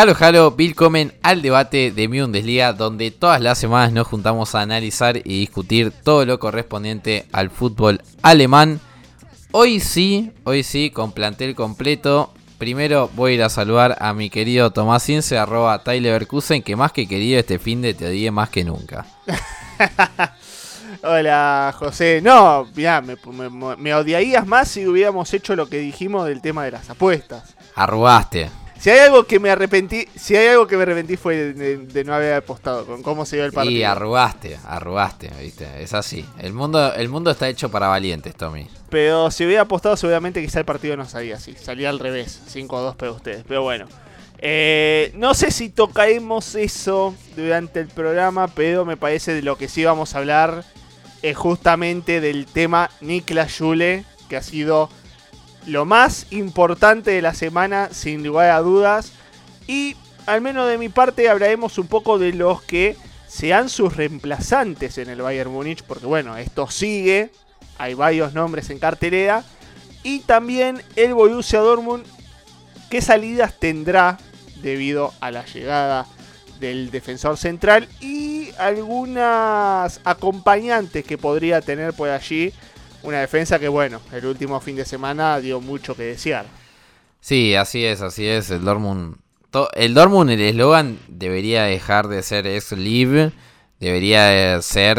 Halo Halo, willkommen al debate de Bundesliga, donde todas las semanas nos juntamos a analizar y discutir todo lo correspondiente al fútbol alemán. Hoy sí, hoy sí, con plantel completo. Primero voy a ir a saludar a mi querido Tomás Ince, arroba Tyler Berkusen, que más que querido este fin de te odié más que nunca. Hola, José. No, mirá, me, me- me odiarías más si hubiéramos hecho lo que dijimos del tema de las apuestas. Arrugaste. Si hay algo que me arrepentí, si hay algo que me arrepentí fue de, de no haber apostado con cómo se dio el partido. Y arrugaste, arrugaste, viste, es así. El mundo, el mundo está hecho para valientes, Tommy. Pero si hubiera apostado, seguramente quizá el partido no salía así. Salía al revés, 5-2 para ustedes. Pero bueno. Eh, no sé si tocaremos eso durante el programa, pero me parece de lo que sí vamos a hablar es justamente del tema Niklas Jule, que ha sido lo más importante de la semana, sin lugar a dudas. Y al menos de mi parte hablaremos un poco de los que sean sus reemplazantes en el Bayern Múnich, porque bueno, esto sigue, hay varios nombres en cartelera. Y también el Borussia Dortmund, qué salidas tendrá debido a la llegada del defensor central y algunas acompañantes que podría tener por allí una defensa que bueno, el último fin de semana dio mucho que desear. Sí, así es, así es. El Dortmund. El Dortmund, el eslogan debería dejar de ser es live. Debería de ser.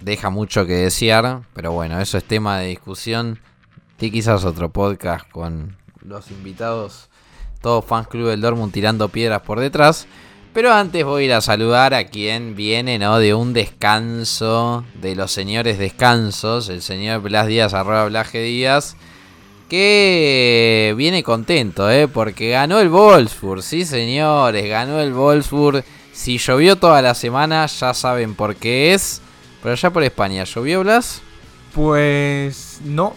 Deja mucho que desear. Pero bueno, eso es tema de discusión. Y quizás otro podcast con los invitados. Todos fans club del Dortmund tirando piedras por detrás. Pero antes voy a ir a saludar a quien viene, ¿no? De un descanso. De los señores descansos. El señor Blas Díaz, arroba Blas G. Díaz que viene contento, ¿eh? Porque ganó el Wolfsburg, sí señores, ganó el Wolfsburg. Si llovió toda la semana, ya saben por qué es. Pero allá por España, ¿llovió Blas? Pues no.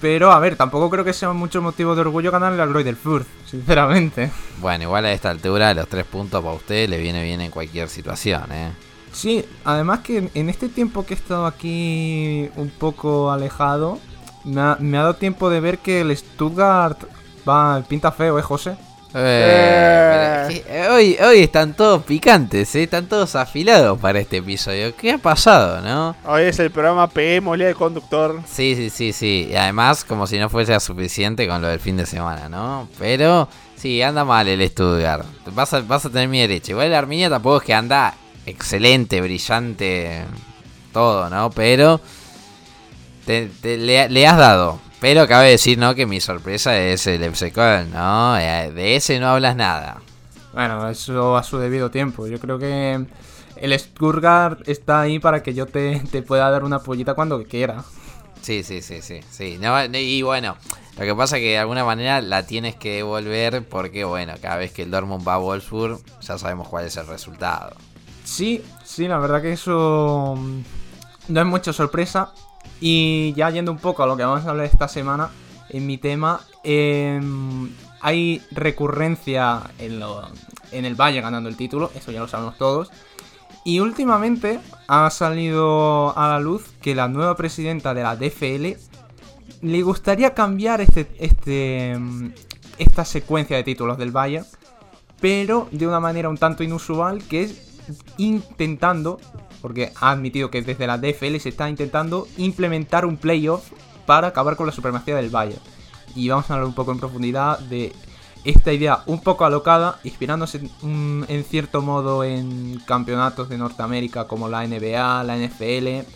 Pero a ver, tampoco creo que sea mucho motivo de orgullo ganarle al Roy del Furt, sinceramente. Bueno, igual a esta altura, los tres puntos para usted le viene bien en cualquier situación, ¿eh? Sí, además que en- en este tiempo que he estado aquí un poco alejado, me ha, me ha dado tiempo de ver que el Stuttgart va pinta feo, ¿eh, José? Eh, es que hoy, hoy están todos picantes, ¿eh? Están todos afilados para este episodio. ¿Qué ha pasado, no? Hoy es el programa PM de Conductor. Sí, sí, sí, sí. Y además, como si no fuese suficiente con lo del fin de semana, ¿no? Pero, sí, anda mal el Stuttgart. Vas a, vas a tener mi derecha. Igual el Arminia tampoco es que anda excelente, brillante, todo, ¿no? Pero te- te- le, le has dado. Pero cabe decir, ¿no? Que mi sorpresa es el FC Köln, ¿no? Eh, De ese no hablas nada. Bueno, eso a su debido tiempo. Yo creo que el Stuttgart está ahí para que yo te, te pueda dar una pollita cuando quiera. Sí, sí, sí, sí, sí. No, y bueno, lo que pasa es que de alguna manera la tienes que devolver porque, bueno, cada vez que el Dortmund va a Wolfsburg, ya sabemos cuál es el resultado. Sí, sí, la verdad que eso mm, no es mucha sorpresa. Y ya yendo un poco a lo que vamos a hablar esta semana, en mi tema, em, hay recurrencia en, lo- en el Valle ganando el título, eso ya lo sabemos todos. Y últimamente ha salido a la luz que la nueva presidenta de la DFL le gustaría cambiar este, este, mm, esta secuencia de títulos del Bayern, pero de una manera un tanto inusual, que es intentando, porque ha admitido que desde la DFL se está intentando implementar un playoff para acabar con la supremacía del Bayern. Y vamos a hablar un poco en profundidad de esta idea un poco alocada, inspirándose en cierto modo en campeonatos de Norteamérica como la NBA, la NFL,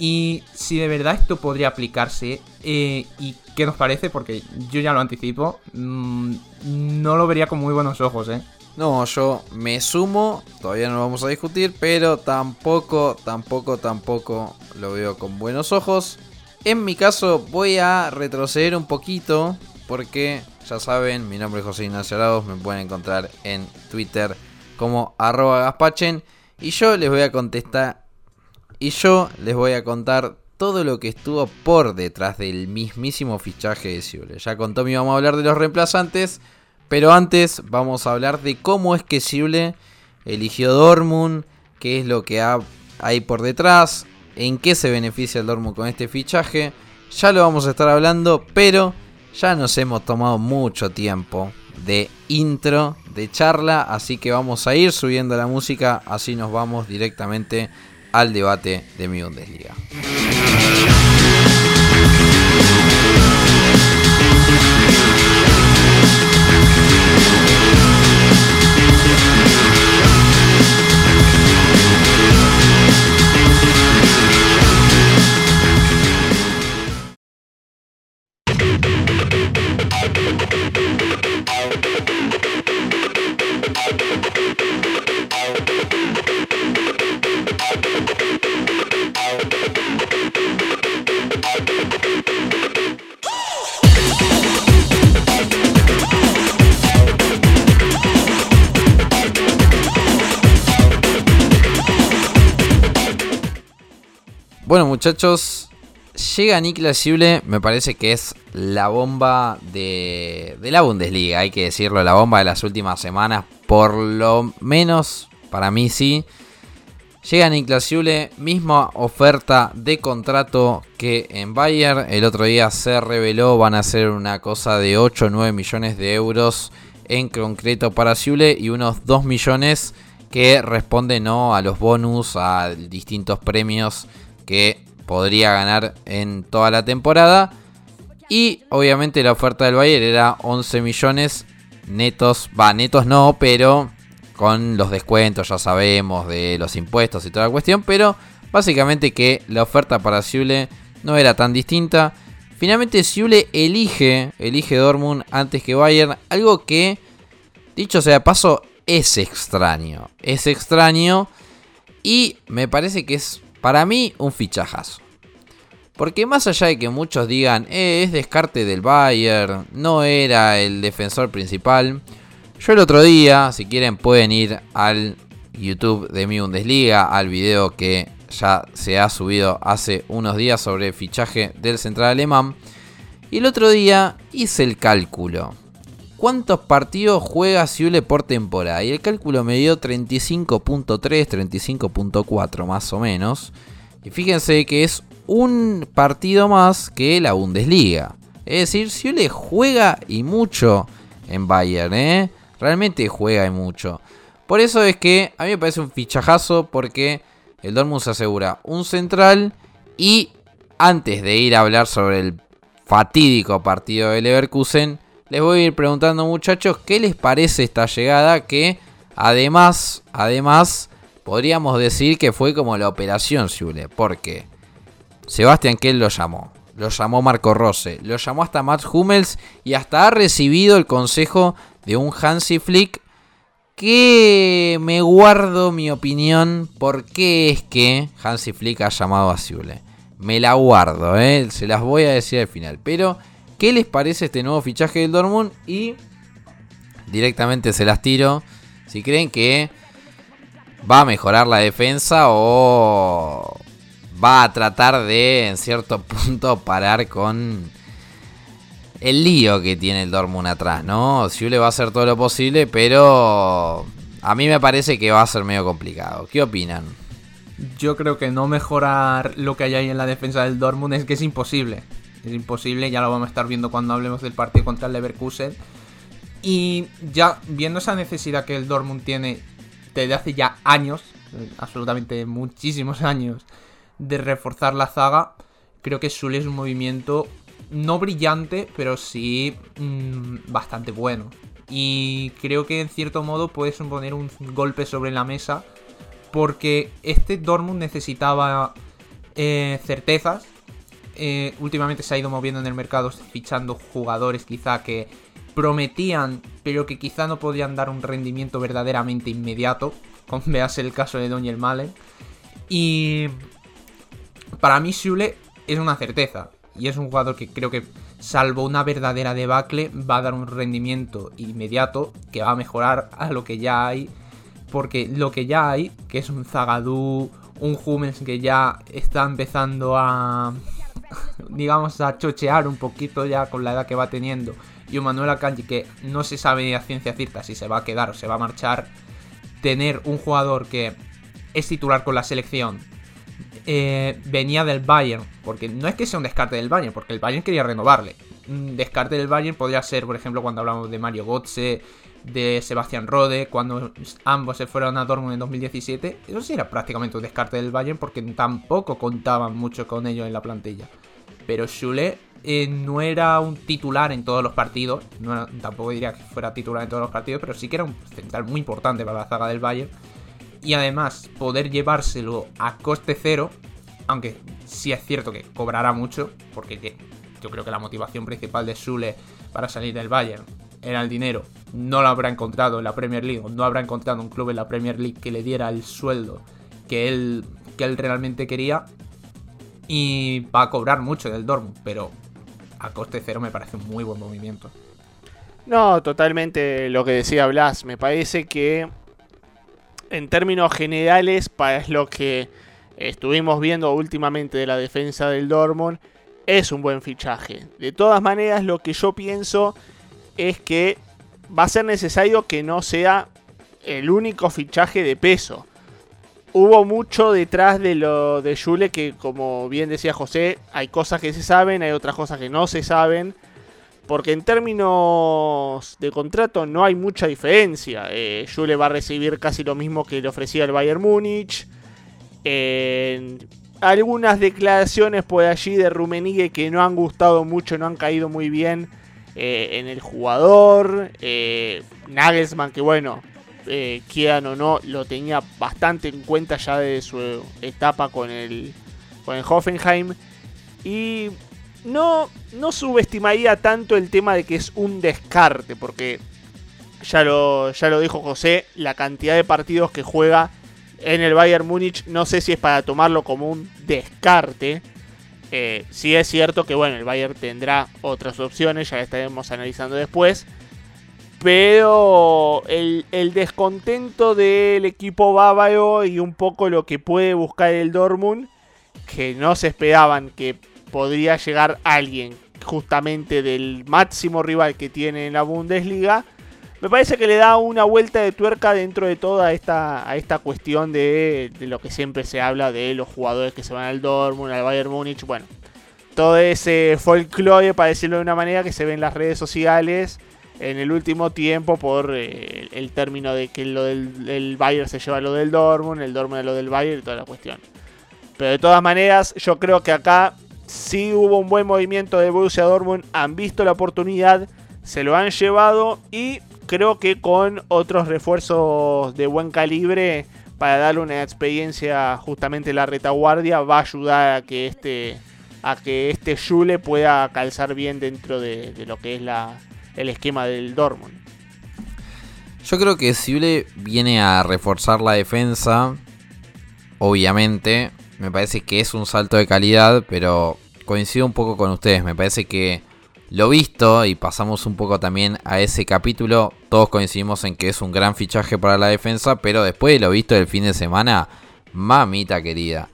y si de verdad esto podría aplicarse eh, y qué nos parece, porque yo ya lo anticipo. mm, no lo vería con muy buenos ojos, ¿eh? No, yo me sumo, todavía no lo vamos a discutir, pero tampoco, tampoco, tampoco lo veo con buenos ojos. En mi caso voy a retroceder un poquito, porque ya saben, mi nombre es José Ignacio Arauz, me pueden encontrar en Twitter como arroba gaspachen, y yo les voy a contestar, y yo les voy a contar todo lo que estuvo por detrás del mismísimo fichaje de Siule. Ya con Tommy vamos a hablar de los reemplazantes, pero antes vamos a hablar de cómo es que Sible eligió Dortmund, qué es lo que ha- hay por detrás, en qué se beneficia el Dortmund con este fichaje. Ya lo vamos a estar hablando, pero ya nos hemos tomado mucho tiempo de intro, de charla, así que vamos a ir subiendo la música, así nos vamos directamente al debate de mi Bundesliga. Bueno muchachos, llega Niklas Sible, me parece que es la bomba de, de la Bundesliga, hay que decirlo, la bomba de las últimas semanas, por lo menos para mí sí. Llega Niklas Sible, misma oferta de contrato que en Bayern, el otro día se reveló, van a ser una cosa de 8 o 9 millones de euros en concreto para Sible y unos 2 millones que responden ¿no? a los bonus, a distintos premios que podría ganar en toda la temporada. Y obviamente la oferta del Bayern era 11 millones netos, va, netos no, pero con los descuentos, ya sabemos, de los impuestos y toda la cuestión. Pero básicamente que la oferta para Siule no era tan distinta. Finalmente Siule elige, elige Dortmund antes que Bayern, algo que, dicho sea de paso, es extraño. Es extraño y me parece que es para mí un fichajazo. Porque más allá de que muchos digan, eh, es descarte del Bayern, no era el defensor principal. Yo el otro día, si quieren pueden ir al YouTube de mi Bundesliga, al video que ya se ha subido hace unos días sobre fichaje del central alemán. Y el otro día hice el cálculo. ¿Cuántos partidos juega Siule por temporada? Y el cálculo me dio 35.3, 35.4 más o menos. Y fíjense que es un partido más que la Bundesliga. Es decir, Siule juega y mucho en Bayern, ¿eh? Realmente juega y mucho. Por eso es que a mí me parece un fichajazo porque el Dortmund se asegura un central y antes de ir a hablar sobre el fatídico partido de Leverkusen, les voy a ir preguntando muchachos qué les parece esta llegada que además, además podríamos decir que fue como la operación Siule, porque Sebastián Kell lo llamó, lo llamó Marco Rose, lo llamó hasta Matt Hummels y hasta ha recibido el consejo de un Hansi Flick que me guardo mi opinión por qué es que Hansi Flick ha llamado a Siule. Me la guardo, ¿eh? se las voy a decir al final. Pero, ¿qué les parece este nuevo fichaje del Dortmund? Y directamente se las tiro. Si creen que va a mejorar la defensa o va a tratar de, en cierto punto, parar con el lío que tiene el Dortmund atrás, ¿no? Siule va a hacer todo lo posible, pero a mí me parece que va a ser medio complicado. ¿Qué opinan? Yo creo que no mejorar lo que hay ahí en la defensa del Dortmund es que es imposible. Es imposible, ya lo vamos a estar viendo cuando hablemos del partido contra el Leverkusen. Y ya viendo esa necesidad que el Dortmund tiene desde hace ya años, absolutamente muchísimos años, de reforzar la zaga, creo que Sule es un movimiento no brillante, pero sí mmm, bastante bueno. Y creo que en cierto modo puede suponer un golpe sobre la mesa porque este Dortmund necesitaba eh, certezas eh, últimamente se ha ido moviendo en el mercado, fichando jugadores quizá que prometían, pero que quizá no podían dar un rendimiento verdaderamente inmediato, como veas el caso de Daniel Malen. Y para mí Shule es una certeza, y es un jugador que creo que, salvo una verdadera debacle, va a dar un rendimiento inmediato que va a mejorar a lo que ya hay. Porque lo que ya hay, que es un Zagadou, un Hummels que ya está empezando a, digamos, a chochear un poquito ya con la edad que va teniendo. Y un Manuel Akanji que no se sabe a ciencia cierta si se va a quedar o se va a marchar. Tener un jugador que es titular con la selección, eh, venía del Bayern, porque no es que sea un descarte del Bayern, porque el Bayern quería renovarle. Descarte del Bayern podría ser, por ejemplo, cuando hablamos de Mario Götze, de Sebastián Rode, cuando ambos se fueron a Dortmund en 2017. Eso sí era prácticamente un descarte del Bayern, porque tampoco contaban mucho con ellos en la plantilla. Pero Schule eh, no era un titular en todos los partidos, no tampoco diría que fuera titular en todos los partidos, pero sí que era un central muy importante para la zaga del Bayern y además poder llevárselo a coste cero, aunque sí es cierto que cobrará mucho, porque yo creo que la motivación principal de Sule para salir del Bayern era el dinero, no lo habrá encontrado en la Premier League, no habrá encontrado un club en la Premier League que le diera el sueldo que él, que él realmente quería, y va a cobrar mucho del Dortmund, pero a coste cero me parece un muy buen movimiento. No, totalmente lo que decía Blas. Me parece que en términos generales, para lo que estuvimos viendo últimamente de la defensa del Dortmund, es un buen fichaje. De todas maneras, lo que yo pienso es que va a ser necesario que no sea el único fichaje de peso. Hubo mucho detrás de lo de Jule que, como bien decía José, hay cosas que se saben, hay otras cosas que no se saben. Porque en términos de contrato no hay mucha diferencia. Eh, Jule va a recibir casi lo mismo que le ofrecía el Bayern Múnich. Algunas declaraciones por allí de Rumenigue que no han gustado mucho, no han caído muy bien eh, en el jugador. Eh, Nagelsmann, que bueno, eh, quieran o no, lo tenía bastante en cuenta ya de su etapa con el, con el Hoffenheim. Y no, no subestimaría tanto el tema de que es un descarte, porque ya lo, ya lo dijo José, la cantidad de partidos que juega en el Bayern Múnich, no sé si es para tomarlo como un descarte. Eh, sí es cierto que bueno, el Bayern tendrá otras opciones, ya estaremos analizando después. Pero el, el, descontento del equipo bávaro y un poco lo que puede buscar el Dortmund, que no se esperaban que podría llegar alguien justamente del máximo rival que tiene en la Bundesliga, me parece que le da una vuelta de tuerca dentro de toda esta, a esta cuestión de, lo que siempre se habla de los jugadores que se van al Dortmund, al Bayern Múnich, bueno, todo ese folclore, para decirlo de una manera, que se ve en las redes sociales en el último tiempo por eh, el término de que lo del el Bayern se lleva lo del Dortmund, el Dortmund lo del Bayern y toda la cuestión. Pero de todas maneras, yo creo que acá sí hubo un buen movimiento de Borussia Dortmund, han visto la oportunidad, se lo han llevado y creo que con otros refuerzos de buen calibre para darle una experiencia justamente la retaguardia va a ayudar a que este a que este Jule pueda calzar bien dentro de, lo que es la, el esquema del Dortmund. Yo creo que Jule viene a reforzar la defensa, obviamente, me parece que es un salto de calidad, pero coincido un poco con ustedes. Me parece que lo visto, y pasamos un poco también a ese capítulo, todos coincidimos en que es un gran fichaje para la defensa, pero después de lo visto del fin de semana, mamita querida.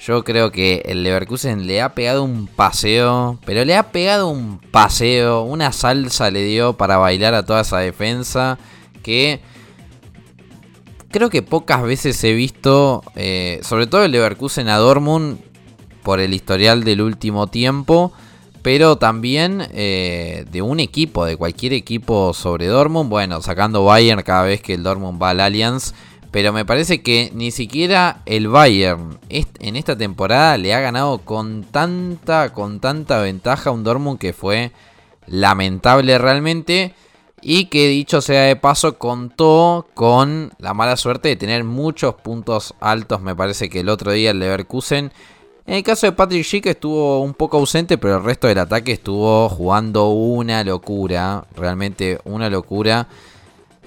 Yo creo que el Leverkusen le ha pegado un paseo, pero le ha pegado un paseo, una salsa le dio para bailar a toda esa defensa que creo que pocas veces he visto, eh, sobre todo el Leverkusen a Dortmund, por el historial del último tiempo, pero también eh, de un equipo, de cualquier equipo sobre Dortmund, bueno, sacando Bayern cada vez que el Dortmund va al Allianz, pero me parece que ni siquiera el Bayern en esta temporada le ha ganado con tanta, con tanta ventaja a un Dortmund que fue lamentable realmente. Y que dicho sea de paso, contó con la mala suerte de tener muchos puntos altos. Me parece que el otro día el Leverkusen En el caso de Patrick Schick estuvo un poco ausente, pero el resto del ataque estuvo jugando una locura. Realmente una locura.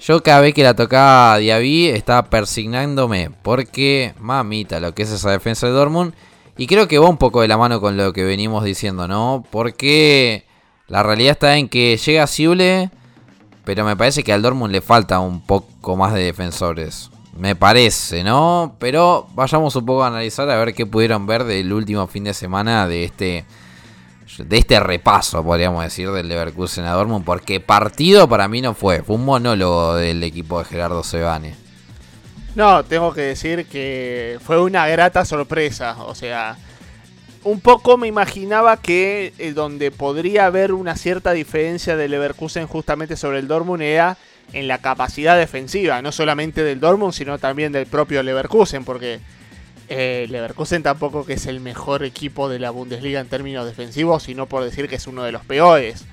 Yo cada vez que la tocaba a Diaby estaba persignándome. Porque, mamita, lo que es esa defensa de Dortmund. Y creo que va un poco de la mano con lo que venimos diciendo, ¿no? Porque la realidad está en que llega Siule. Pero me parece que al Dortmund le falta un poco más de defensores. Me parece, ¿no? Pero vayamos un poco a analizar a ver qué pudieron ver del último fin de semana de este de este repaso, podríamos decir, del Leverkusen a Dortmund, porque partido para mí no fue, fue un monólogo del equipo de Gerardo Sebane. No, tengo que decir que fue una grata sorpresa, o sea, un poco me imaginaba que eh, donde podría haber una cierta diferencia del Leverkusen justamente sobre el Dortmund era en la capacidad defensiva, no solamente del Dortmund, sino también del propio Leverkusen, porque eh, Leverkusen tampoco que es el mejor equipo de la Bundesliga en términos defensivos, sino por decir que es uno de los peores.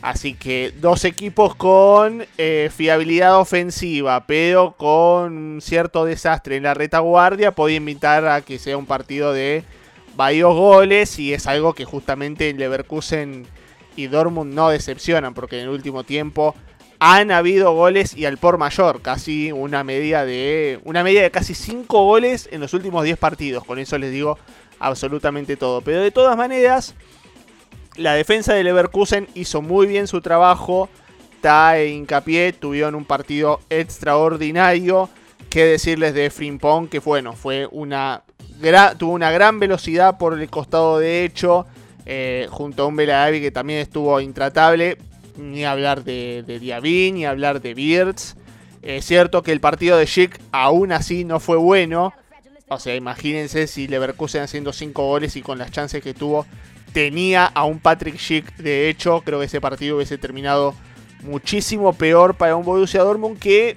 Así que dos equipos con eh, fiabilidad ofensiva, pero con cierto desastre en la retaguardia, puede invitar a que sea un partido de varios goles y es algo que justamente Leverkusen y Dortmund no decepcionan, porque en el último tiempo han habido goles y al por mayor, casi una media de una media de casi 5 goles en los últimos 10 partidos. Con eso les digo absolutamente todo. Pero de todas maneras, la defensa de Leverkusen hizo muy bien su trabajo. Ta e hincapié tuvieron un partido extraordinario. Qué decirles de Frimpong, que bueno, fue una tuvo una gran velocidad por el costado derecho. Eh, junto a un Beladavi que también estuvo intratable ni hablar de, de ni hablar de Beards. Es cierto que el partido de Schick aún así no fue bueno. O sea, imagínense si Leverkusen haciendo 5 goles y con las chances que tuvo tenía a un Patrick Schick. De hecho, creo que ese partido hubiese terminado muchísimo peor para un Borussia Dortmund que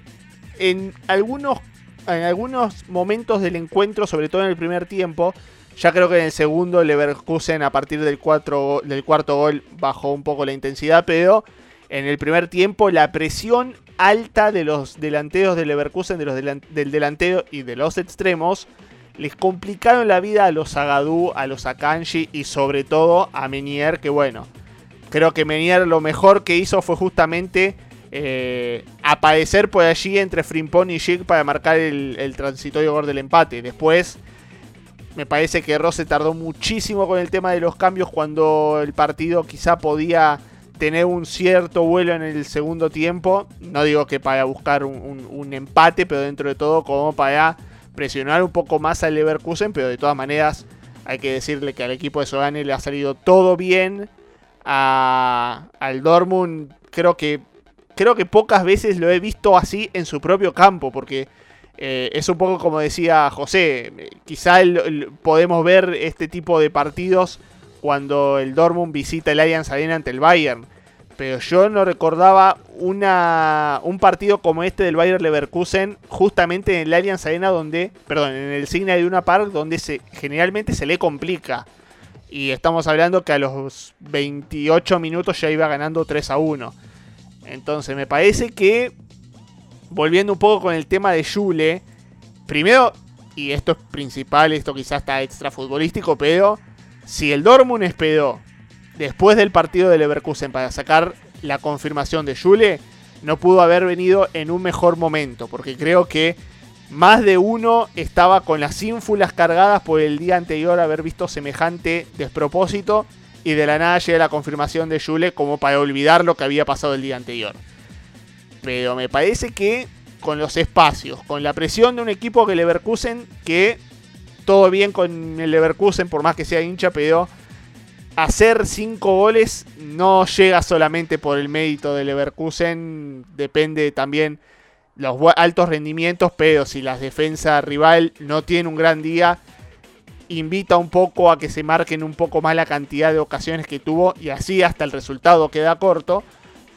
en algunos, en algunos momentos del encuentro, sobre todo en el primer tiempo, ya creo que en el segundo Leverkusen a partir del, del cuarto gol bajó un poco la intensidad, pero en el primer tiempo la presión alta de los delanteros de Leverkusen, de los del delantero y de los extremos, les complicaron la vida a los Agadú, a los Akanji y sobre todo a Menier, que bueno, creo que Menier lo mejor que hizo fue justamente eh, aparecer por allí entre Frimpong y Schick para marcar el transitorio gol del empate. Después me parece que Rose tardó muchísimo con el tema de los cambios cuando el partido quizá podía tener un cierto vuelo en el segundo tiempo. No digo que para buscar un, empate, pero dentro de todo como para presionar un poco más al Leverkusen. Pero de todas maneras hay que decirle que al equipo de Sogane le ha salido todo bien. al Dortmund creo que, creo que pocas veces lo he visto así en su propio campo. Porque eh, es un poco como decía José, quizá podemos ver este tipo de partidos cuando el Dortmund visita el Allianz Arena ante el Bayern. Pero yo no recordaba una, un partido como este del Bayern Leverkusen justamente en el Allianz Arena donde, perdón, en el Signa de una Park donde generalmente se le complica. Y estamos hablando que a los 28 minutos ya iba ganando 3 a 1. Entonces me parece que volviendo un poco con el tema de Yule, primero, y esto es principal, esto quizás está extra futbolístico, pero si el Dortmund esperó después del partido de Leverkusen para sacar la confirmación de Yule, no pudo haber venido en un mejor momento, porque creo que más de uno estaba con las ínfulas cargadas por el día anterior haber visto semejante despropósito y de la nada llega la confirmación de Yule como para olvidar lo que había pasado el día anterior. Pero me parece que con los espacios, con la presión de un equipo que Leverkusen, que todo bien con el Leverkusen, por más que sea hincha, pero hacer cinco goles no llega solamente por el mérito de Leverkusen, depende también los altos rendimientos, pero si la defensa rival no tiene un gran día, invita un poco a que se marquen un poco más la cantidad de ocasiones que tuvo y así hasta el resultado queda corto.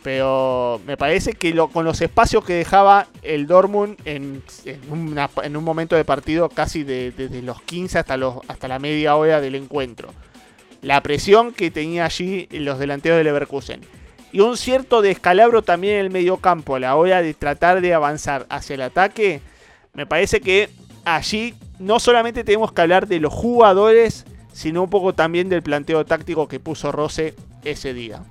Pero me parece que con los espacios que dejaba el Dortmund en, un momento de partido casi desde los 15 hasta, la media hora del encuentro. La presión que tenía allí los delanteros de Leverkusen. Y un cierto descalabro también en el medio campo a la hora de tratar de avanzar hacia el ataque. Me parece que allí no solamente tenemos que hablar de los jugadores, sino un poco también del planteo táctico que puso Rose ese día.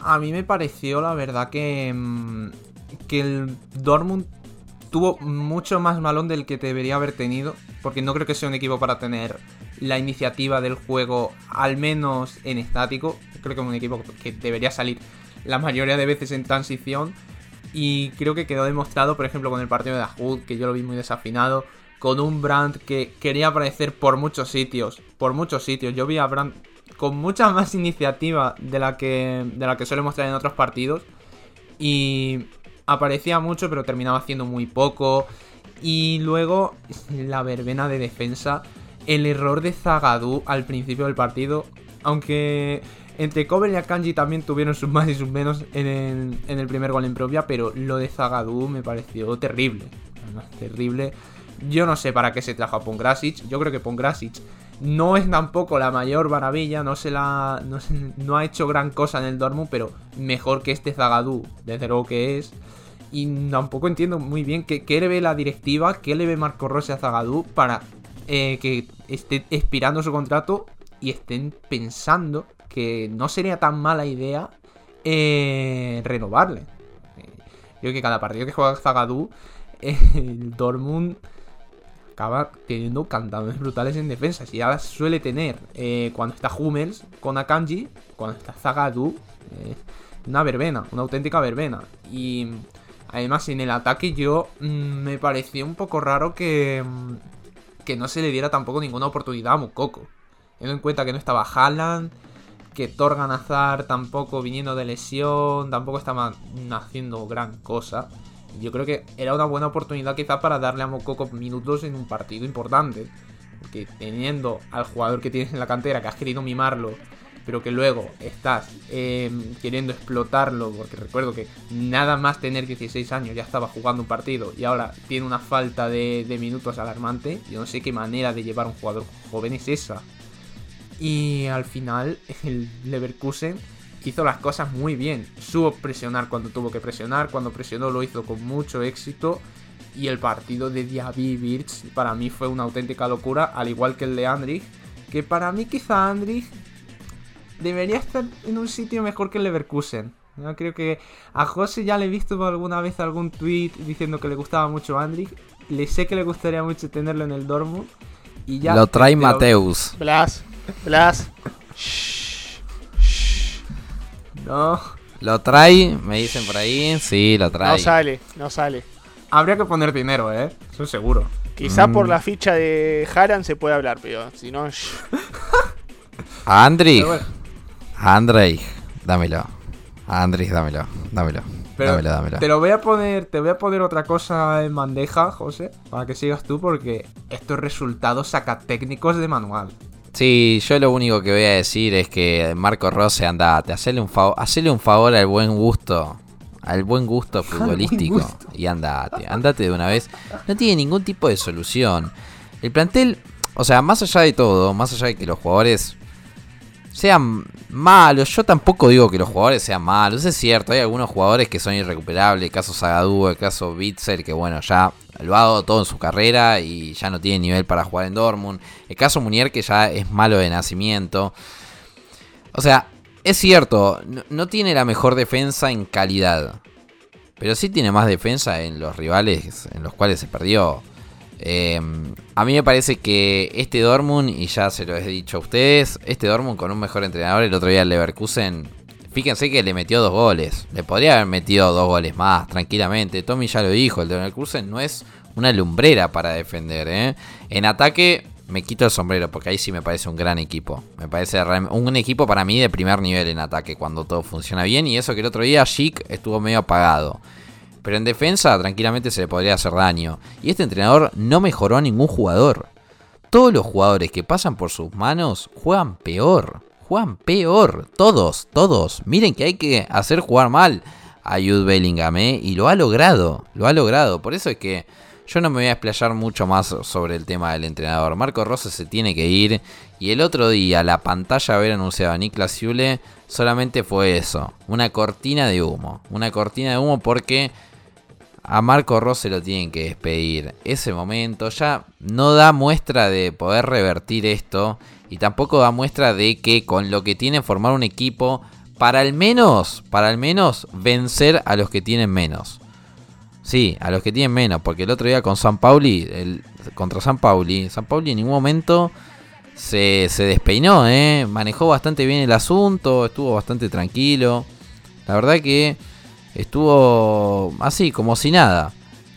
A mí me pareció, la verdad, que, mm, que el Dortmund tuvo mucho más balón del que debería haber tenido, porque no creo que sea un equipo para tener la iniciativa del juego, al menos en estático. Creo que es un equipo que debería salir la mayoría de veces en transición. Y creo que quedó demostrado, por ejemplo, con el partido de Hood, que yo lo vi muy desafinado. Con un Brandt que quería aparecer por muchos sitios. Por muchos sitios. Yo vi a Brandt con mucha más iniciativa de la que, de la que suele mostrar en otros partidos. Y aparecía mucho, pero terminaba haciendo muy poco. Y luego la verbena de defensa. El error de Zagadou al principio del partido. Aunque entre Kovel y Akanji también tuvieron sus más y sus menos en el, primer gol en propia. Pero lo de Zagadou me pareció terrible. Terrible. Yo no sé para qué se trajo a Pongrasic. Yo creo que Pongrasic no es tampoco la mayor maravilla. No se la. No, no ha hecho gran cosa en el Dortmund. Pero mejor que este Zagadou. Desde luego que es. Y tampoco entiendo muy bien qué, qué le ve la directiva, qué le ve Marco Rossi a Zagadou para eh, que esté expirando su contrato y estén pensando que no sería tan mala idea eh, renovarle. Eh, Yo creo que cada partido que juega Zagadou, el Dortmund acaba teniendo cantadores brutales en defensa. Si ya suele tener eh, cuando está Hummels con Akanji, cuando está Zagadou, eh, una verbena, una auténtica verbena. Y además en el ataque yo mm, me pareció un poco raro que, mm, que no se le diera tampoco ninguna oportunidad a Mukoko. Teniendo en cuenta que no estaba Haaland, que Torgan Azar tampoco viniendo de lesión, tampoco estaba haciendo gran cosa. Yo creo que era una buena oportunidad quizá para darle a Mokoko minutos en un partido importante. Porque teniendo al jugador que tienes en la cantera, que has querido mimarlo, pero que luego estás eh, queriendo explotarlo, porque recuerdo que nada más tener 16 años ya estaba jugando un partido y ahora tiene una falta de, de minutos alarmante. Yo no sé qué manera de llevar a un jugador joven es esa. Y al final el Leverkusen hizo las cosas muy bien. Supo presionar cuando tuvo que presionar, cuando presionó lo hizo con mucho éxito. Y el partido de Diaby Birch para mí fue una auténtica locura, al igual que el de Andrich. Que para mí quizá Andrich debería estar en un sitio mejor que el Leverkusen. Yo creo que a José ya le he visto alguna vez algún tweet diciendo que le gustaba mucho Andrich. Le sé que le gustaría mucho tenerlo en el Dortmund. Y ya lo trae te lo- Mateus. Blas, Blas. No. Lo trae, me dicen por ahí. Sí, lo trae. No sale, no sale. Habría que poner dinero, ¿eh? Eso seguro. Quizá Mm. por la ficha de Haran se puede hablar, pero si no. shh. A Andrich. Pero bueno, A Andrei. Dámelo. A Andrich, dámelo. Dámelo. pero dámelo, dámelo. te lo voy a poner, te voy a poner otra cosa en bandeja, José, para que sigas tú, porque estos resultados sacatécnicos de manual. Sí, yo lo único que voy a decir es que Marco Rose, andate, hacele un, favor, hacele un favor al buen gusto. Al buen gusto futbolístico. gusto. Y andate, andate de una vez. No tiene ningún tipo de solución. El plantel, o sea, más allá de todo, más allá de que los jugadores sean malos, yo tampoco digo que los jugadores sean malos, es cierto, hay algunos jugadores que son irrecuperables, el caso Zagadou, el caso Bitzel, que bueno, ya lo ha dado todo en su carrera y ya no tiene nivel para jugar en Dortmund, el caso Munier que ya es malo de nacimiento, o sea, es cierto, no, tiene la mejor defensa en calidad, pero sí tiene más defensa en los rivales en los cuales se perdió. Eh, a mí me parece que este Dortmund, y ya se lo he dicho a ustedes, este Dortmund con un mejor entrenador, el otro día el Leverkusen, fíjense que le metió dos goles. Le podría haber metido dos goles más, tranquilamente. Tommy ya lo dijo, el de Leverkusen no es una lumbrera para defender. ¿eh? En ataque me quito el sombrero, porque ahí sí me parece un gran equipo. Me parece un equipo para mí de primer nivel en ataque, cuando todo funciona bien. Y eso que el otro día Chic estuvo medio apagado. Pero en defensa tranquilamente se le podría hacer daño. Y este entrenador no mejoró a ningún jugador. Todos los jugadores que pasan por sus manos juegan peor. Juegan peor. Todos, todos. Miren que hay que hacer jugar mal a Jude Bellingham. ¿eh? Y lo ha logrado. Lo ha logrado. Por eso es que yo no me voy a explayar mucho más sobre el tema del entrenador. Marco Rose se tiene que ir. Y el otro día la pantalla haber anunciado a Niklas Zule solamente fue eso. Una cortina de humo. Una cortina de humo porque a Marco Rose lo tienen que despedir. Ese momento ya no da muestra de poder revertir esto y tampoco da muestra de que con lo que tiene formar un equipo para al menos, para al menos vencer a los que tienen menos. Sí, a los que tienen menos, porque el otro día con San Pauli, el, contra San Pauli, San Pauli en ningún momento se, se despeinó, ¿eh? manejó bastante bien el asunto, estuvo bastante tranquilo. La verdad que estuvo así, como si nada.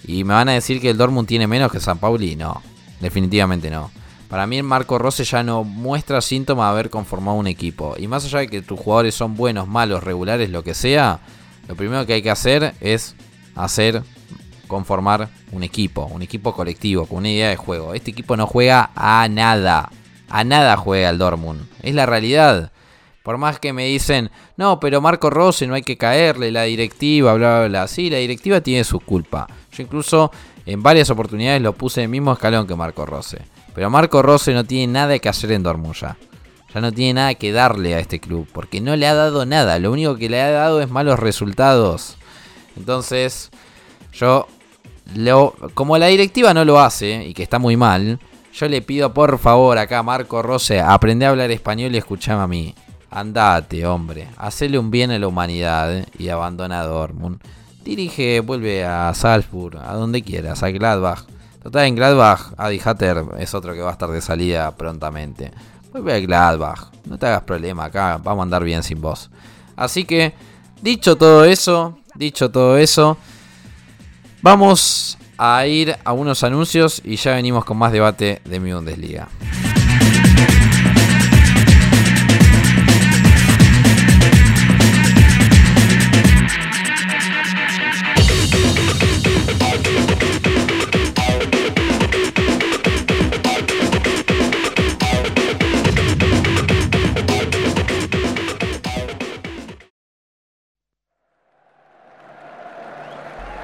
Y me van a decir que el Dortmund tiene menos que San Pauli. No, definitivamente no. Para mí Marco Rose ya no muestra síntomas de haber conformado un equipo. Y más allá de que tus jugadores son buenos, malos, regulares, lo que sea, lo primero que hay que hacer es hacer conformar un equipo, un equipo colectivo, con una idea de juego. Este equipo no juega a nada. A nada juega el Dortmund. Es la realidad. Por más que me dicen, no, pero Marco Rose no hay que caerle, la directiva, bla, bla, bla. Sí, la directiva tiene su culpa. Yo incluso en varias oportunidades lo puse en el mismo escalón que Marco Rose. Pero Marco Rose no tiene nada que hacer en Dortmund ya. Ya no tiene nada que darle a este club. Porque no le ha dado nada. Lo único que le ha dado es malos resultados. Entonces, yo, lo, como la directiva no lo hace y que está muy mal, yo le pido por favor acá a Marco Rose, aprende a hablar español y escuchame a mí. Andate, hombre. Hacele un bien a la humanidad eh, y abandona a Dortmund. Dirige, vuelve a Salzburg, a donde quieras, a Gladbach. Total, en Gladbach, Adi Hatter es otro que va a estar de salida prontamente. Vuelve a Gladbach, no te hagas problema acá, vamos a andar bien sin vos. Así que, dicho todo eso, dicho todo eso, vamos a ir a unos anuncios y ya venimos con más debate de mi Bundesliga.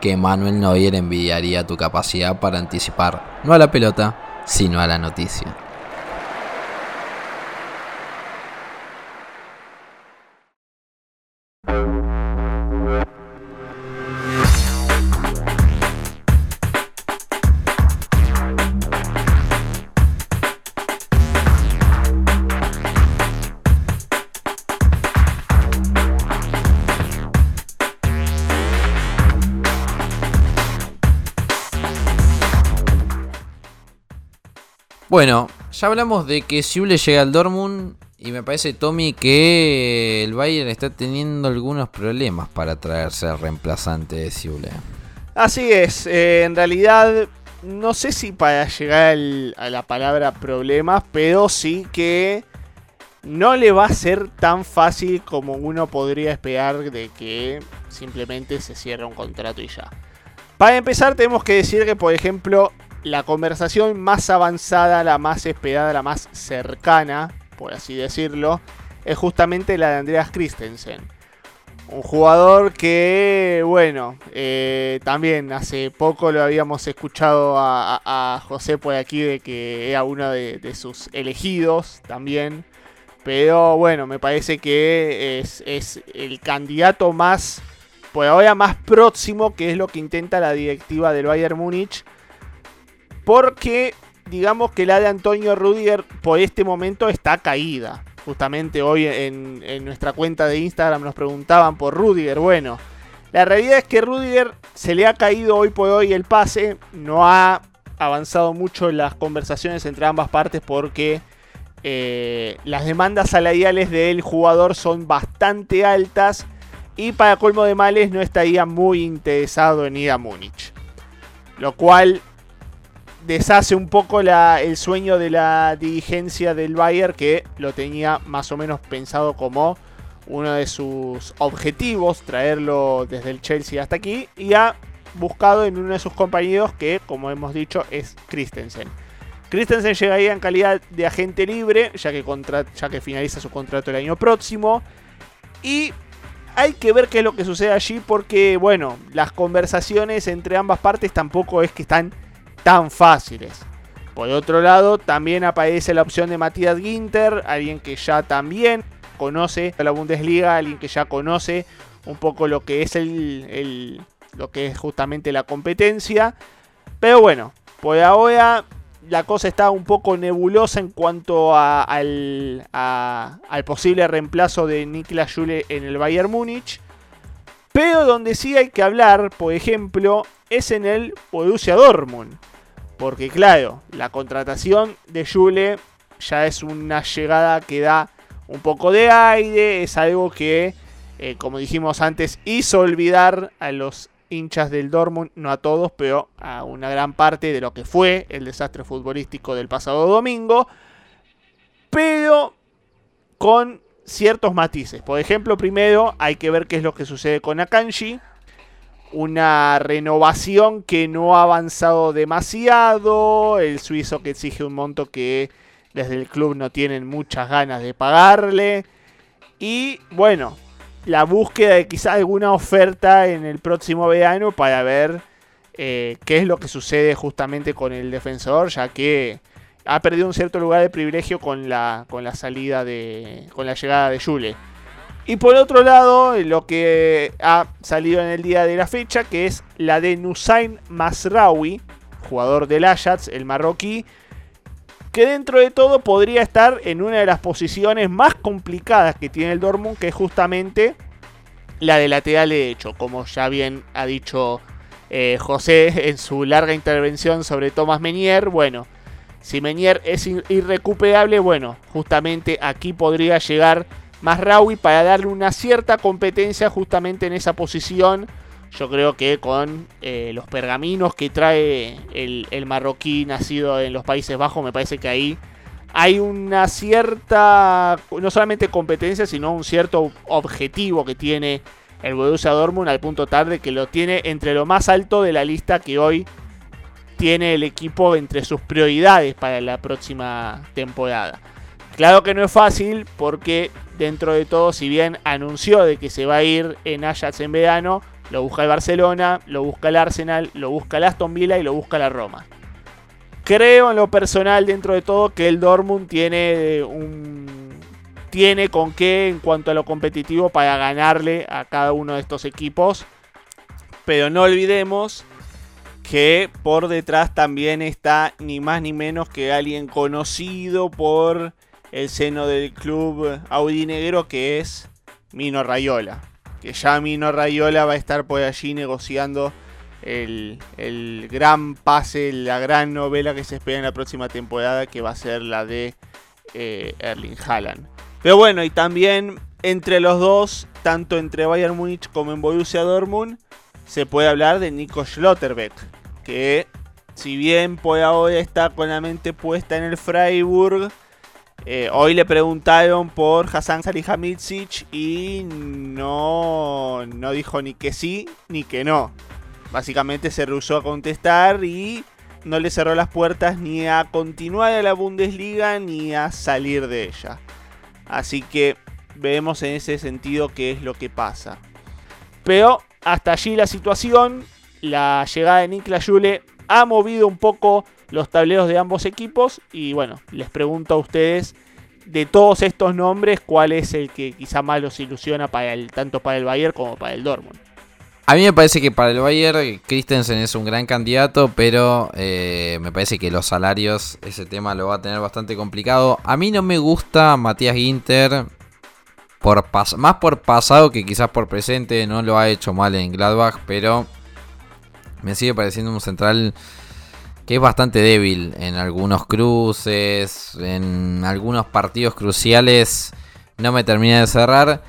que Manuel Neuer envidiaría tu capacidad para anticipar no a la pelota, sino a la noticia. Bueno, ya hablamos de que Siule llega al Dortmund y me parece, Tommy, que el Bayern está teniendo algunos problemas para traerse al reemplazante de Siule. Así es, eh, en realidad no sé si para llegar a la palabra problemas, pero sí que no le va a ser tan fácil como uno podría esperar de que simplemente se cierre un contrato y ya. Para empezar tenemos que decir que, por ejemplo, la conversación más avanzada, la más esperada, la más cercana, por así decirlo, es justamente la de Andreas Christensen. Un jugador que, bueno, eh, también hace poco lo habíamos escuchado a, José por aquí de que era uno de, de sus elegidos también. Pero bueno, me parece que es, es el candidato más, por ahora más próximo, que es lo que intenta la directiva del Bayern Múnich. Porque digamos que la de Antonio Rudiger por este momento está caída. Justamente hoy en, nuestra cuenta de Instagram nos preguntaban por Rudiger. Bueno, la realidad es que Rudiger se le ha caído hoy por hoy el pase. No ha avanzado mucho las conversaciones entre ambas partes porque eh, las demandas salariales del jugador son bastante altas. Y para colmo de males no estaría muy interesado en ir a Múnich. Lo cual deshace un poco el sueño de la dirigencia del Bayern que lo tenía más o menos pensado como uno de sus objetivos, traerlo desde el Chelsea hasta aquí y a buscado en uno de sus compañeros que, como hemos dicho, es Christensen. Christensen llegaría en calidad de agente libre, ya que, ya que finaliza su contrato el año próximo. Y hay que ver qué es lo que sucede allí porque, bueno, las conversaciones entre ambas partes tampoco es que están tan fáciles. Por otro lado, también aparece la opción de Matías Ginter, alguien que ya también conoce la Bundesliga, alguien que ya conoce un poco lo que es el, lo que es justamente la competencia. Pero bueno, por ahora la cosa está un poco nebulosa en cuanto al posible reemplazo de Niklas Jule en el Bayern Múnich. Pero donde sí hay que hablar, por ejemplo, es en el Borussia Dortmund. Porque claro, la contratación de Jule ya es una llegada que da un poco de aire, es algo que, eh, como dijimos antes, hizo olvidar a los hinchas del Dortmund, no a todos, pero a una gran parte de lo que fue el desastre futbolístico del pasado domingo, pero con ciertos matices. Por ejemplo, primero hay que ver qué es lo que sucede con Akanji, una renovación que no ha avanzado demasiado, el suizo que exige un monto que desde el club no tienen muchas ganas de pagarle. Y bueno, la búsqueda de quizá alguna oferta en el próximo verano para ver eh, qué es lo que sucede justamente con el defensor, ya que ha perdido un cierto lugar de privilegio con la, con la salida de. con la llegada de Jule. Y por otro lado, lo que ha salido en el día de la fecha, que es la de Nusain Masraoui, jugador del Ajax, el marroquí, que dentro de todo podría estar en una de las posiciones más complicadas que tiene el Dortmund, que es justamente la de lateral derecho, como ya bien ha dicho eh, José en su larga intervención sobre Thomas Menier. Bueno, si Menier es ir- irrecuperable, bueno, justamente aquí podría llegar Masraoui para darle una cierta competencia justamente en esa posición. Yo creo que con eh, los pergaminos que trae el, el marroquí nacido en los Países Bajos, me parece que ahí hay una cierta, no solamente competencia, sino un cierto objetivo que tiene el Borussia Dortmund al punto tal de que lo tiene entre lo más alto de la lista que hoy tiene el equipo entre sus prioridades para la próxima temporada. Claro que no es fácil porque dentro de todo, si bien anunció de que se va a ir en Ajax en verano, lo busca el Barcelona, lo busca el Arsenal, lo busca el Aston Villa y lo busca la Roma. Creo en lo personal dentro de todo que el Dortmund tiene un tiene con qué en cuanto a lo competitivo para ganarle a cada uno de estos equipos. Pero no olvidemos que por detrás también está ni más ni menos que alguien conocido por el seno del club audinegro que es Mino Rayola. Que ya Mino Rayola va a estar por allí negociando el, el gran pase, la gran novela que se espera en la próxima temporada que va a ser la de eh, Erling Haaland. Pero bueno, y también entre los dos, tanto entre Bayern Múnich como en Borussia Dortmund, se puede hablar de Nico Schlotterbeck, que si bien por ahora está con la mente puesta en el Freiburg, eh, hoy le preguntaron por Hassan Salihamidzic y no, no dijo ni que sí ni que no. Básicamente se rehusó a contestar y no le cerró las puertas ni a continuar a la Bundesliga ni a salir de ella. Así que veremos en ese sentido qué es lo que pasa. Pero hasta allí la situación, la llegada de Niklas Jule ha movido un poco los tableros de ambos equipos y bueno, les pregunto a ustedes de todos estos nombres cuál es el que quizá más los ilusiona para el tanto para el Bayern como para el Dortmund. A mí me parece que para el Bayern Christensen es un gran candidato, pero eh, me parece que los salarios, ese tema lo va a tener bastante complicado. A mí no me gusta Matías Ginter, por más por pasado que quizás por presente, no lo ha hecho mal en Gladbach, pero me sigue pareciendo un central que es bastante débil en algunos cruces, en algunos partidos cruciales, no me termina de cerrar.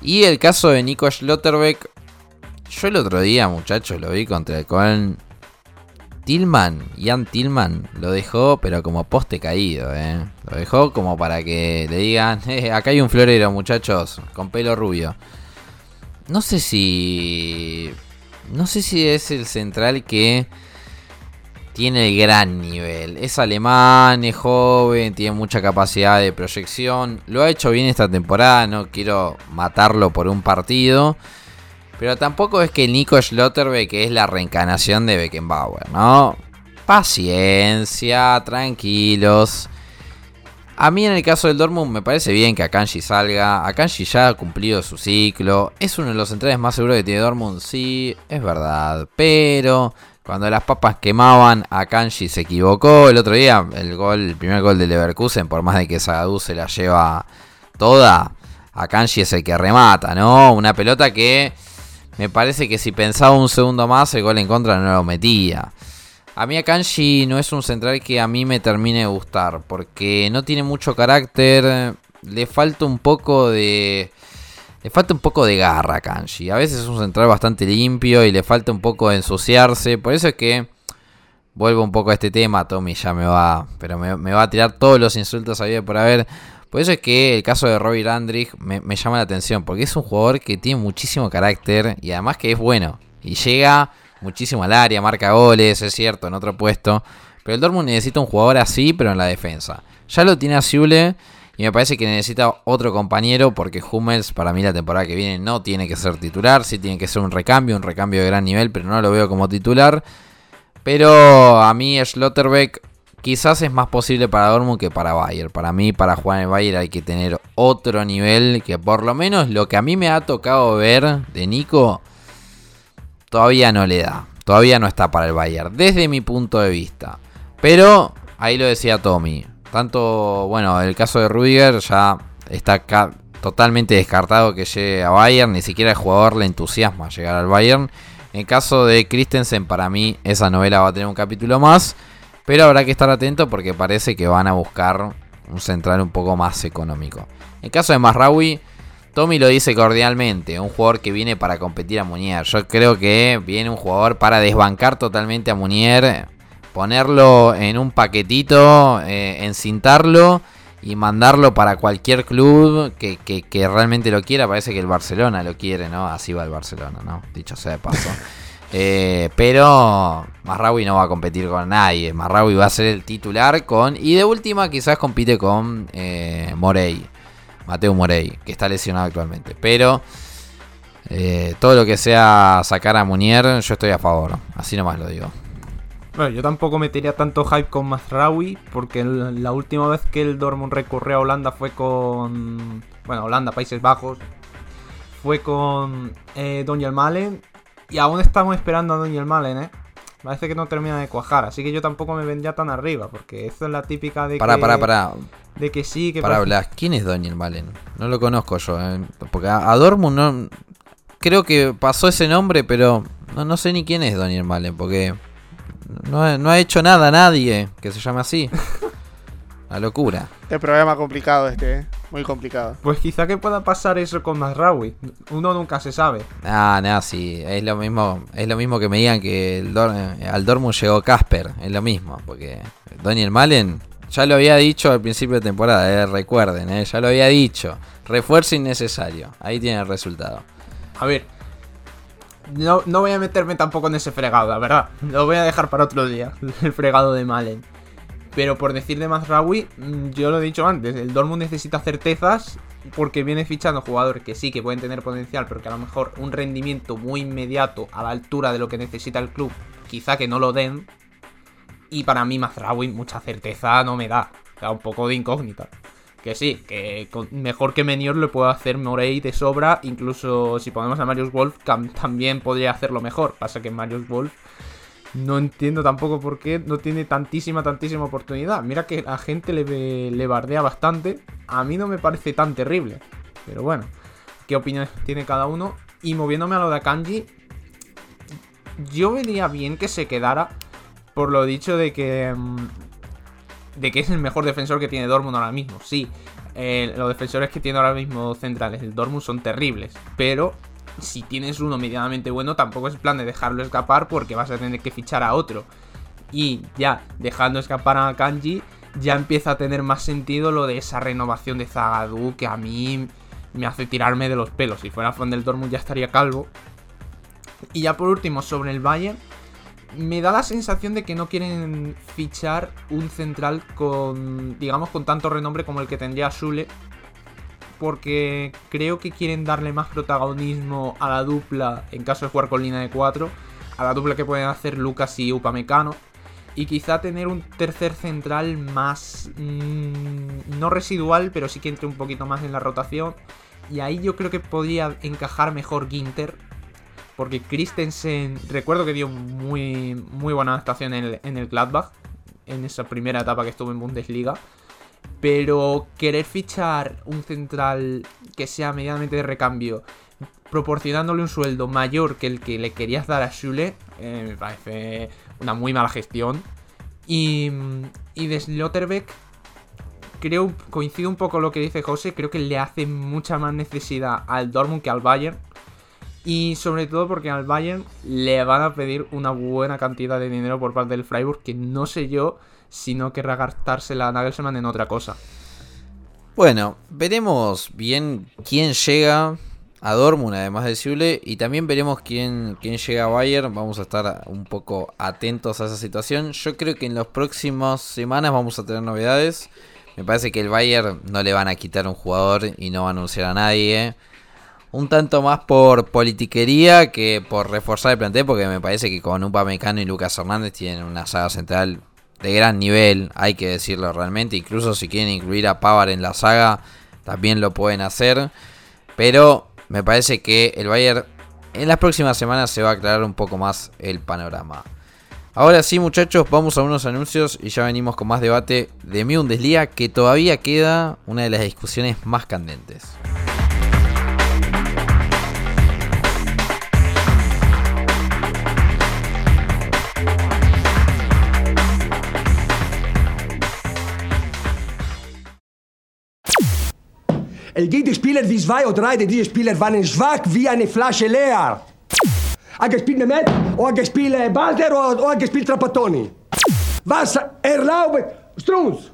Y el caso de Nico Schlotterbeck, yo el otro día, muchachos, lo vi contra el Köln. Tillman, Ian Tillman, lo dejó, pero como poste caído, ¿eh? Lo dejó como para que le digan, "Eh, acá hay un florero, muchachos, con pelo rubio. No sé si no sé si es el central que tiene el gran nivel. Es alemán, es joven, tiene mucha capacidad de proyección. Lo ha hecho bien esta temporada, no quiero matarlo por un partido. Pero tampoco es que Nico Schlotterbeck es la reencarnación de Beckenbauer, ¿no? Paciencia, tranquilos. A mí en el caso del Dortmund me parece bien que Akanji salga. Akanji ya ha cumplido su ciclo. Es uno de los centrales más seguros que tiene Dortmund, sí, es verdad. Pero cuando las papas quemaban, Akanji se equivocó. El otro día, el gol, el primer gol de Leverkusen, por más de que Zagadou se la lleva toda, Akanji es el que remata, ¿no? Una pelota que me parece que si pensaba un segundo más, el gol en contra no lo metía. A mí Akanji no es un central que a mí me termine de gustar, porque no tiene mucho carácter, le falta un poco de... Le falta un poco de garra a Kanji. A veces es un central bastante limpio y le falta un poco de ensuciarse. Por eso es que vuelvo un poco a este tema. Tommy ya me va, pero me, va a tirar todos los insultos a vida por haber. Por eso es que el caso de Robbie Landrich me, me, llama la atención. Porque es un jugador que tiene muchísimo carácter y además que es bueno. Y llega muchísimo al área, marca goles, es cierto, en otro puesto. Pero el Dortmund necesita un jugador así, pero en la defensa. Ya lo tiene a Zule y me parece que necesita otro compañero porque Hummels para mí la temporada que viene no tiene que ser titular, sí tiene que ser un recambio, un recambio de gran nivel, pero no lo veo como titular. Pero a mí Schlotterbeck quizás es más posible para Dortmund que para Bayern. Para mí, para jugar en Bayern hay que tener otro nivel que por lo menos lo que a mí me ha tocado ver de Nico todavía no le da. Todavía no está para el Bayern, desde mi punto de vista. Pero, ahí lo decía Tommy. Tanto, bueno, el caso de Rudiger ya está totalmente descartado que llegue a Bayern. Ni siquiera el jugador le entusiasma llegar al Bayern. En el caso de Christensen, para mí esa novela va a tener un capítulo más. Pero habrá que estar atento porque parece que van a buscar un central un poco más económico. En el caso de Masraoui, Tommy lo dice cordialmente, un jugador que viene para competir a Munier. Yo creo que viene un jugador para desbancar totalmente a Munier, ponerlo en un paquetito, eh, encintarlo y mandarlo para cualquier club que, realmente lo quiera. Parece que el Barcelona lo quiere, ¿no? Así va el Barcelona, ¿no? Dicho sea de paso. Eh, pero Marraui no va a competir con nadie. Marraui va a ser el titular con... Y de última quizás compite con eh, Morey. Mateo Morey, que está lesionado actualmente. Pero eh, todo lo que sea sacar a Munier, yo estoy a favor. Así nomás lo digo. Bueno, yo tampoco metería tanto hype con Mazraoui, porque la última vez que el Dortmund recurrió a Holanda fue con. Bueno, Holanda, Países Bajos. Fue con eh, Malen. Y aún estamos esperando a Doña Malen, ¿eh? Parece que no termina de cuajar, así que yo tampoco me vendría tan arriba, porque eso es la típica de para, que... Para, para, De que sí, que... Para hablar, ¿quién es Daniel Malen? No lo conozco yo, eh. porque a, Dortmund no... Creo que pasó ese nombre, pero no, no sé ni quién es Daniel Malen, porque no, no ha hecho nada nadie que se llame así. La locura. El programa complicado este, ¿eh? Muy complicado. Pues quizá que pueda pasar eso con Masraoui. Uno nunca se sabe. Ah, no, sí. Es lo mismo, es lo mismo que me digan que el al Dortmund llegó Casper. Es lo mismo. Porque Daniel Malen ya lo había dicho al principio de temporada. Eh, recuerden, eh, ya lo había dicho. Refuerzo innecesario. Ahí tiene el resultado. A ver. No, no voy a meterme tampoco en ese fregado, la verdad. Lo voy a dejar para otro día. El fregado de Malen. Pero por decir de Mazraoui, mm, yo lo he dicho antes, el Dortmund necesita certezas porque viene fichando jugadores que sí que pueden tener potencial, pero que a lo mejor un rendimiento muy inmediato a la altura de lo que necesita el club, quizá que no lo den. Y para mí Mazraoui mucha certeza no me da, da un poco de incógnita. Que sí, que mejor que Menior lo puede hacer Morey de sobra, incluso si ponemos a Marius Wolf también podría hacerlo mejor. Pasa que Marius Wolf no entiendo tampoco por qué no tiene tantísima, tantísima oportunidad. Mira que la gente le, le bardea bastante. A mí no me parece tan terrible. Pero bueno, qué opiniones tiene cada uno. Y moviéndome a lo de Akanji, yo vería bien que se quedara por lo dicho de que mm, de que es el mejor defensor que tiene Dortmund ahora mismo. Sí, los defensores que tiene ahora mismo centrales del Dortmund son terribles, pero si tienes uno medianamente bueno, tampoco es plan de dejarlo escapar porque vas a tener que fichar a otro. Y ya, dejando escapar a Kanji, ya empieza a tener más sentido lo de esa renovación de Zagadou que a mí me hace tirarme de los pelos. Si fuera fan del Dortmund ya estaría calvo. Y ya por último, sobre el Bayern, me da la sensación de que no quieren fichar un central con, digamos, con tanto renombre como el que tendría Sule. Porque creo que quieren darle más protagonismo a la dupla en caso de jugar con línea de 4. A la dupla que pueden hacer Lucas y Upamecano. Y quizá tener un tercer central más... mmm, no residual, pero sí que entre un poquito más en la rotación. Y ahí yo creo que podría encajar mejor Ginter. Porque Christensen, recuerdo que dio muy, muy buena adaptación en el, en el Gladbach. En esa primera etapa que estuvo en Bundesliga. Pero querer fichar un central que sea medianamente de recambio, proporcionándole un sueldo mayor que el que le querías dar a Schule, eh, me parece una muy mala gestión. Y, y de Slotterbeck, creo, coincido un poco con lo que dice José, creo que le hace mucha más necesidad al Dortmund que al Bayern. Y sobre todo porque al Bayern le van a pedir una buena cantidad de dinero por parte del Freiburg, que no sé yo si no querrá gastársela a Nagelsmann en otra cosa. Bueno, veremos bien quién llega a Dortmund, además de Zule, y también veremos quién, quién llega a Bayern. Vamos a estar un poco atentos a esa situación. Yo creo que en las próximas semanas vamos a tener novedades. Me parece que el Bayern no le van a quitar un jugador y no va a anunciar a nadie. Un tanto más por politiquería que por reforzar el plantel, porque me parece que con Upamecano y Lucas Hernández tienen una saga central de gran nivel, hay que decirlo realmente. Incluso si quieren incluir a Pavar en la saga, también lo pueden hacer. Pero me parece que el Bayern en las próximas semanas se va a aclarar un poco más el panorama. Ahora sí, muchachos, vamos a unos anuncios y ya venimos con más debate de mi que todavía queda una de las discusiones más candentes. El Gegenspieler wie zwei oder drei der Gegenspieler waren schwach wie eine Flasche leer. Ha gespielt Mehmet, o ha gespielt eh, Balder, o ha gespielt Trapattoni. Was erlaubt Strunz?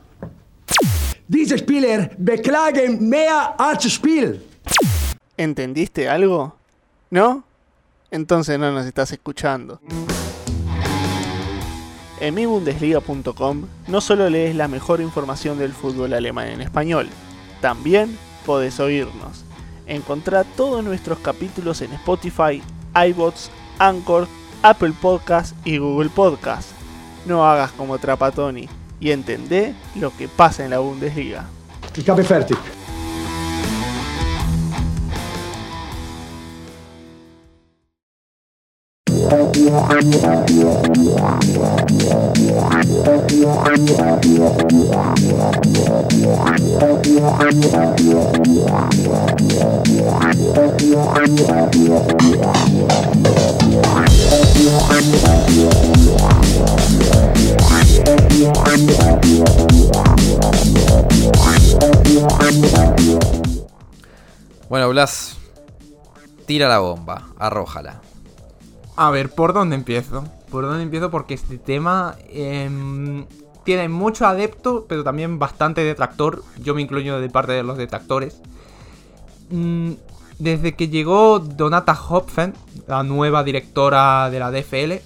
Diese Spieler beklagen mehr als Spiel. ¿Entendiste algo? ¿No? Entonces no nos estás escuchando. En mibundesliga.com no solo lees la mejor información del fútbol alemán en español, también podés oírnos. Encontrá todos nuestros capítulos en Spotify, iBots, Anchor, Apple Podcast y Google Podcast. No hagas como Trapatoni y entendé lo que pasa en la Bundesliga. Fertig. Bueno, Blas, tira la bomba, arrójala. A ver, ¿por dónde empiezo? ¿Por dónde empiezo? Porque este tema em, tiene mucho adepto, pero también bastante detractor. Yo me incluyo de parte de los detractores. Mm, desde que llegó Donata Hopfen, la nueva directora de la DFL,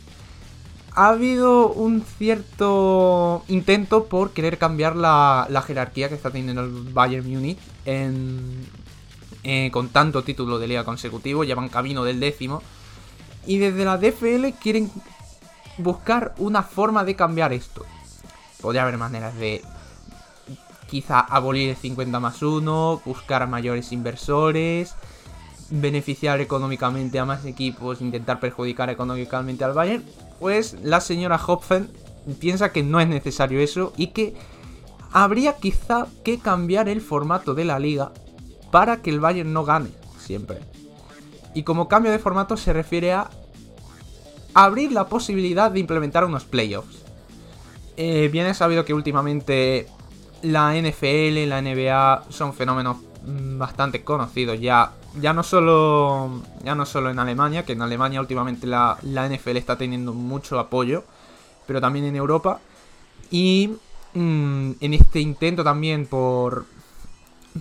ha habido un cierto intento por querer cambiar la, la jerarquía que está teniendo el Bayern Munich eh, con tanto título de liga consecutivo. Llevan camino del décimo. Y desde la DFL quieren buscar una forma de cambiar esto. Podría haber maneras de quizá abolir el 50 más 1, buscar mayores inversores, beneficiar económicamente a más equipos, intentar perjudicar económicamente al Bayern. Pues la señora Hopfen piensa que no es necesario eso y que habría quizá que cambiar el formato de la liga para que el Bayern no gane siempre. Y como cambio de formato se refiere a abrir la posibilidad de implementar unos playoffs. Eh, bien es sabido que últimamente la NFL, la NBA son fenómenos mm, bastante conocidos ya. Ya no solo. Ya no solo en Alemania, que en Alemania últimamente la, la NFL está teniendo mucho apoyo. Pero también en Europa. Y mm, en este intento también por.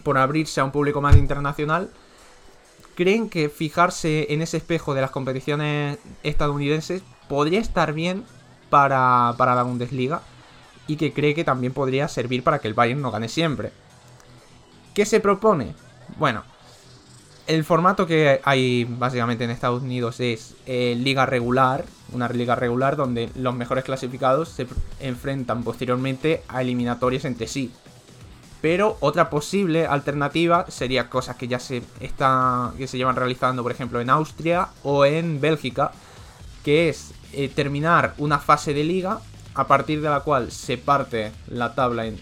por abrirse a un público más internacional creen que fijarse en ese espejo de las competiciones estadounidenses podría estar bien para, para la Bundesliga y que cree que también podría servir para que el Bayern no gane siempre. ¿Qué se propone? Bueno, el formato que hay básicamente en Estados Unidos es eh, liga regular, una liga regular donde los mejores clasificados se enfrentan posteriormente a eliminatorias entre sí. Pero otra posible alternativa sería cosas que ya se está, que se llevan realizando, por ejemplo, en Austria o en Bélgica, que es eh, terminar una fase de liga a partir de la cual se parte la tabla en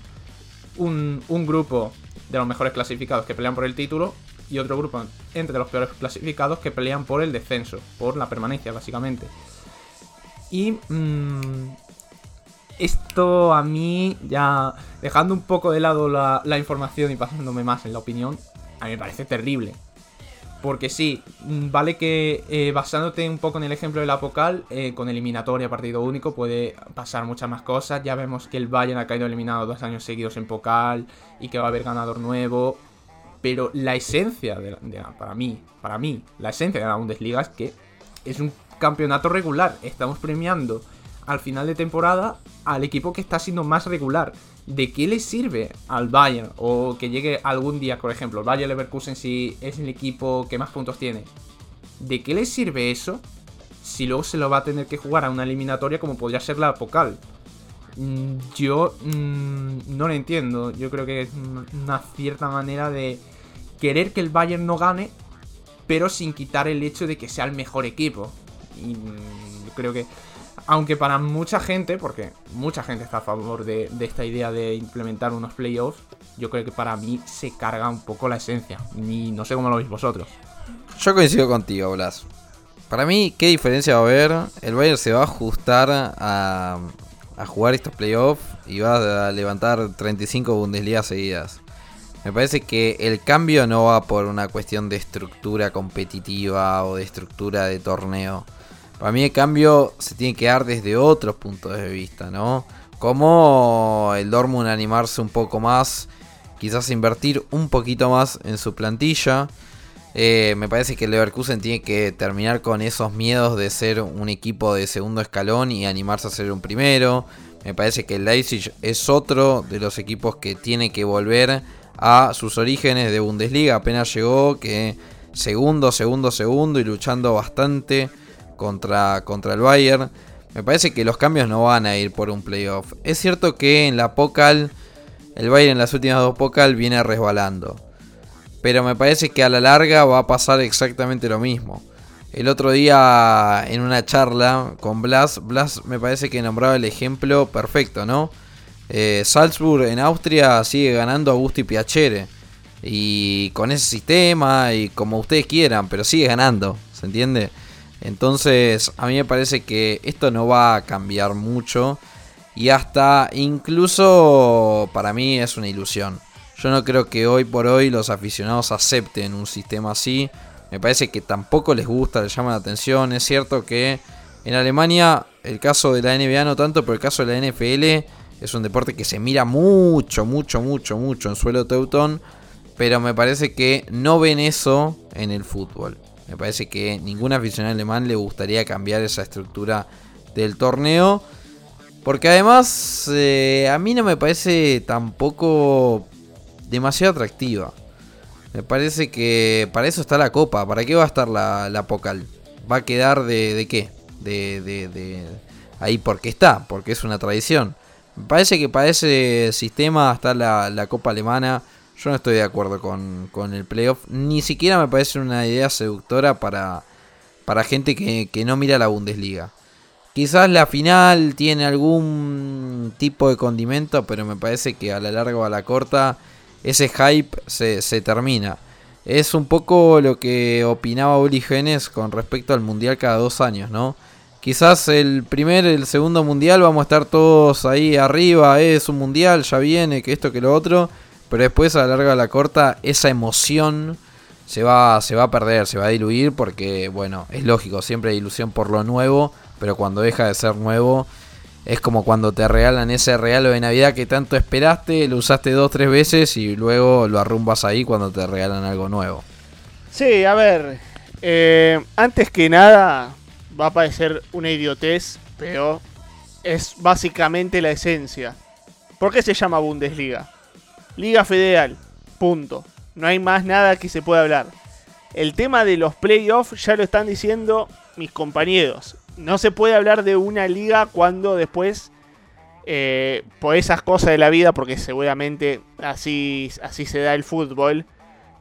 un, un grupo de los mejores clasificados que pelean por el título y otro grupo entre los peores clasificados que pelean por el descenso, por la permanencia básicamente. Y mm, esto a mí ya dejando un poco de lado la, información y pasándome más en la opinión, a mí me parece terrible. Porque sí, vale que eh, basándote un poco en el ejemplo del Apocal, eh, con eliminatoria, partido único, puede pasar muchas más cosas. Ya vemos que el Bayern ha caído eliminado dos años seguidos en Pocal y que va a haber ganador nuevo. Pero la esencia, de la- para mí, para mí, la esencia de la Bundesliga es que es un campeonato regular. Estamos premiando al final de temporada al equipo que está siendo más regular. ¿De qué le sirve al Bayern? O que llegue algún día, por ejemplo, el Bayern Leverkusen si es el equipo que más puntos tiene. ¿De qué le sirve eso si luego se lo va a tener que jugar a una eliminatoria como podría ser la Pocal? Mm, Yo mm, no lo entiendo. Yo creo que es un- una cierta manera de querer que el Bayern no gane, pero sin quitar el hecho de que sea el mejor equipo. Y mm, yo creo que, aunque para mucha gente, porque mucha gente está a favor de, esta idea de implementar unos playoffs, yo creo que para mí se carga un poco la esencia. Y no sé cómo lo veis vosotros. Yo coincido contigo, Blas. Para mí, ¿qué diferencia va a haber? El Bayern se va a ajustar a, a jugar estos playoffs y va a levantar 35 Bundesliga seguidas. Me parece que el cambio no va por una cuestión de estructura competitiva o de estructura de torneo. Para mí el cambio se tiene que dar desde otros puntos de vista, ¿no? Como el Dortmund animarse un poco más, quizás invertir un poquito más en su plantilla. Eh, me parece que el Leverkusen tiene que terminar con esos miedos de ser un equipo de segundo escalón y animarse a ser un primero. Me parece que el Leipzig es otro de los equipos que tiene que volver a sus orígenes de Bundesliga. Apenas llegó que segundo, segundo, segundo y luchando bastante contra, contra el Bayern. Me parece que los cambios no van a ir por un playoff. Es cierto que en la Pokal, el Bayern en las últimas dos Pokal viene resbalando. Pero me parece que a la larga va a pasar exactamente lo mismo. El otro día en una charla con Blas, Blas me parece que nombraba el ejemplo perfecto, ¿no? Eh, Salzburg en Austria sigue ganando a Gusti Piacere. Y con ese sistema y como ustedes quieran, pero sigue ganando, ¿se entiende? Entonces a mí me parece que esto no va a cambiar mucho. Y hasta incluso para mí es una ilusión. Yo no creo que hoy por hoy los aficionados acepten un sistema así. Me parece que tampoco les gusta, les llama la atención. Es cierto que en Alemania el caso de la NBA no tanto, pero el caso de la NFL es un deporte que se mira mucho, mucho, mucho, mucho en suelo teutón. Pero me parece que no ven eso en el fútbol. Me parece que ningún aficionado alemán le gustaría cambiar esa estructura del torneo. Porque además eh, a mí no me parece tampoco demasiado atractiva. Me parece que para eso está la copa. ¿Para qué va a estar la, la Pokal? ¿Va a quedar de, de qué? De, de, de ahí porque está, porque es una tradición. Me parece que para ese sistema está la, la copa alemana. Yo no estoy de acuerdo con, con el playoff. Ni siquiera me parece una idea seductora para, para gente que, que no mira la Bundesliga. Quizás la final tiene algún tipo de condimento, pero me parece que a la larga o a la corta ese hype se, se termina. Es un poco lo que opinaba Uli Genes con respecto al mundial cada dos años, ¿no? Quizás el primer, el segundo mundial vamos a estar todos ahí arriba, eh, es un mundial, ya viene, que esto, que lo otro. Pero después a la larga a la corta esa emoción se va, se va a perder, se va a diluir porque, bueno, es lógico, siempre hay ilusión por lo nuevo, pero cuando deja de ser nuevo, es como cuando te regalan ese regalo de Navidad que tanto esperaste, lo usaste dos, tres veces y luego lo arrumbas ahí cuando te regalan algo nuevo. Sí, a ver. eh, antes que nada, va a parecer una idiotez, pero es básicamente la esencia. ¿Por qué se llama Bundesliga? Liga Federal. Punto. No hay más nada que se pueda hablar. El tema de los playoffs ya lo están diciendo mis compañeros. No se puede hablar de una liga cuando después, eh, por esas cosas de la vida, porque seguramente así, así se da el fútbol,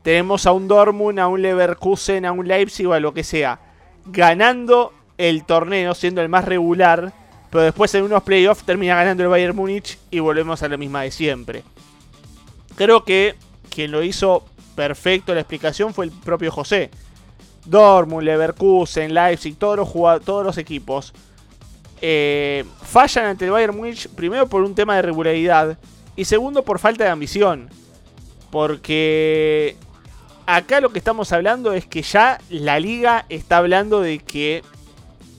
tenemos a un Dortmund, a un Leverkusen, a un Leipzig o a lo que sea, ganando el torneo, siendo el más regular, pero después en unos playoffs termina ganando el Bayern Múnich y volvemos a la misma de siempre. Creo que quien lo hizo perfecto la explicación fue el propio José. Dortmund, Leverkusen, Leipzig, todos los, todos los equipos eh, fallan ante el Bayern Múnich primero por un tema de regularidad y segundo por falta de ambición. Porque acá lo que estamos hablando es que ya la liga está hablando de que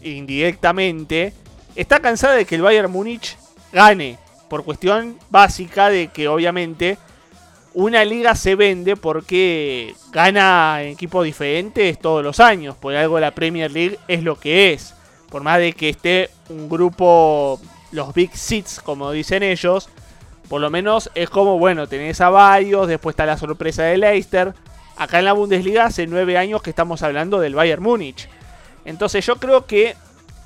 indirectamente está cansada de que el Bayern Múnich gane por cuestión básica de que obviamente una liga se vende porque gana equipos diferentes todos los años. Por algo la Premier League es lo que es. Por más de que esté un grupo, los Big Six, como dicen ellos, por lo menos es como, bueno, tenés a varios, después está la sorpresa de Leicester. Acá en la Bundesliga hace nueve años que estamos hablando del Bayern Múnich. Entonces yo creo que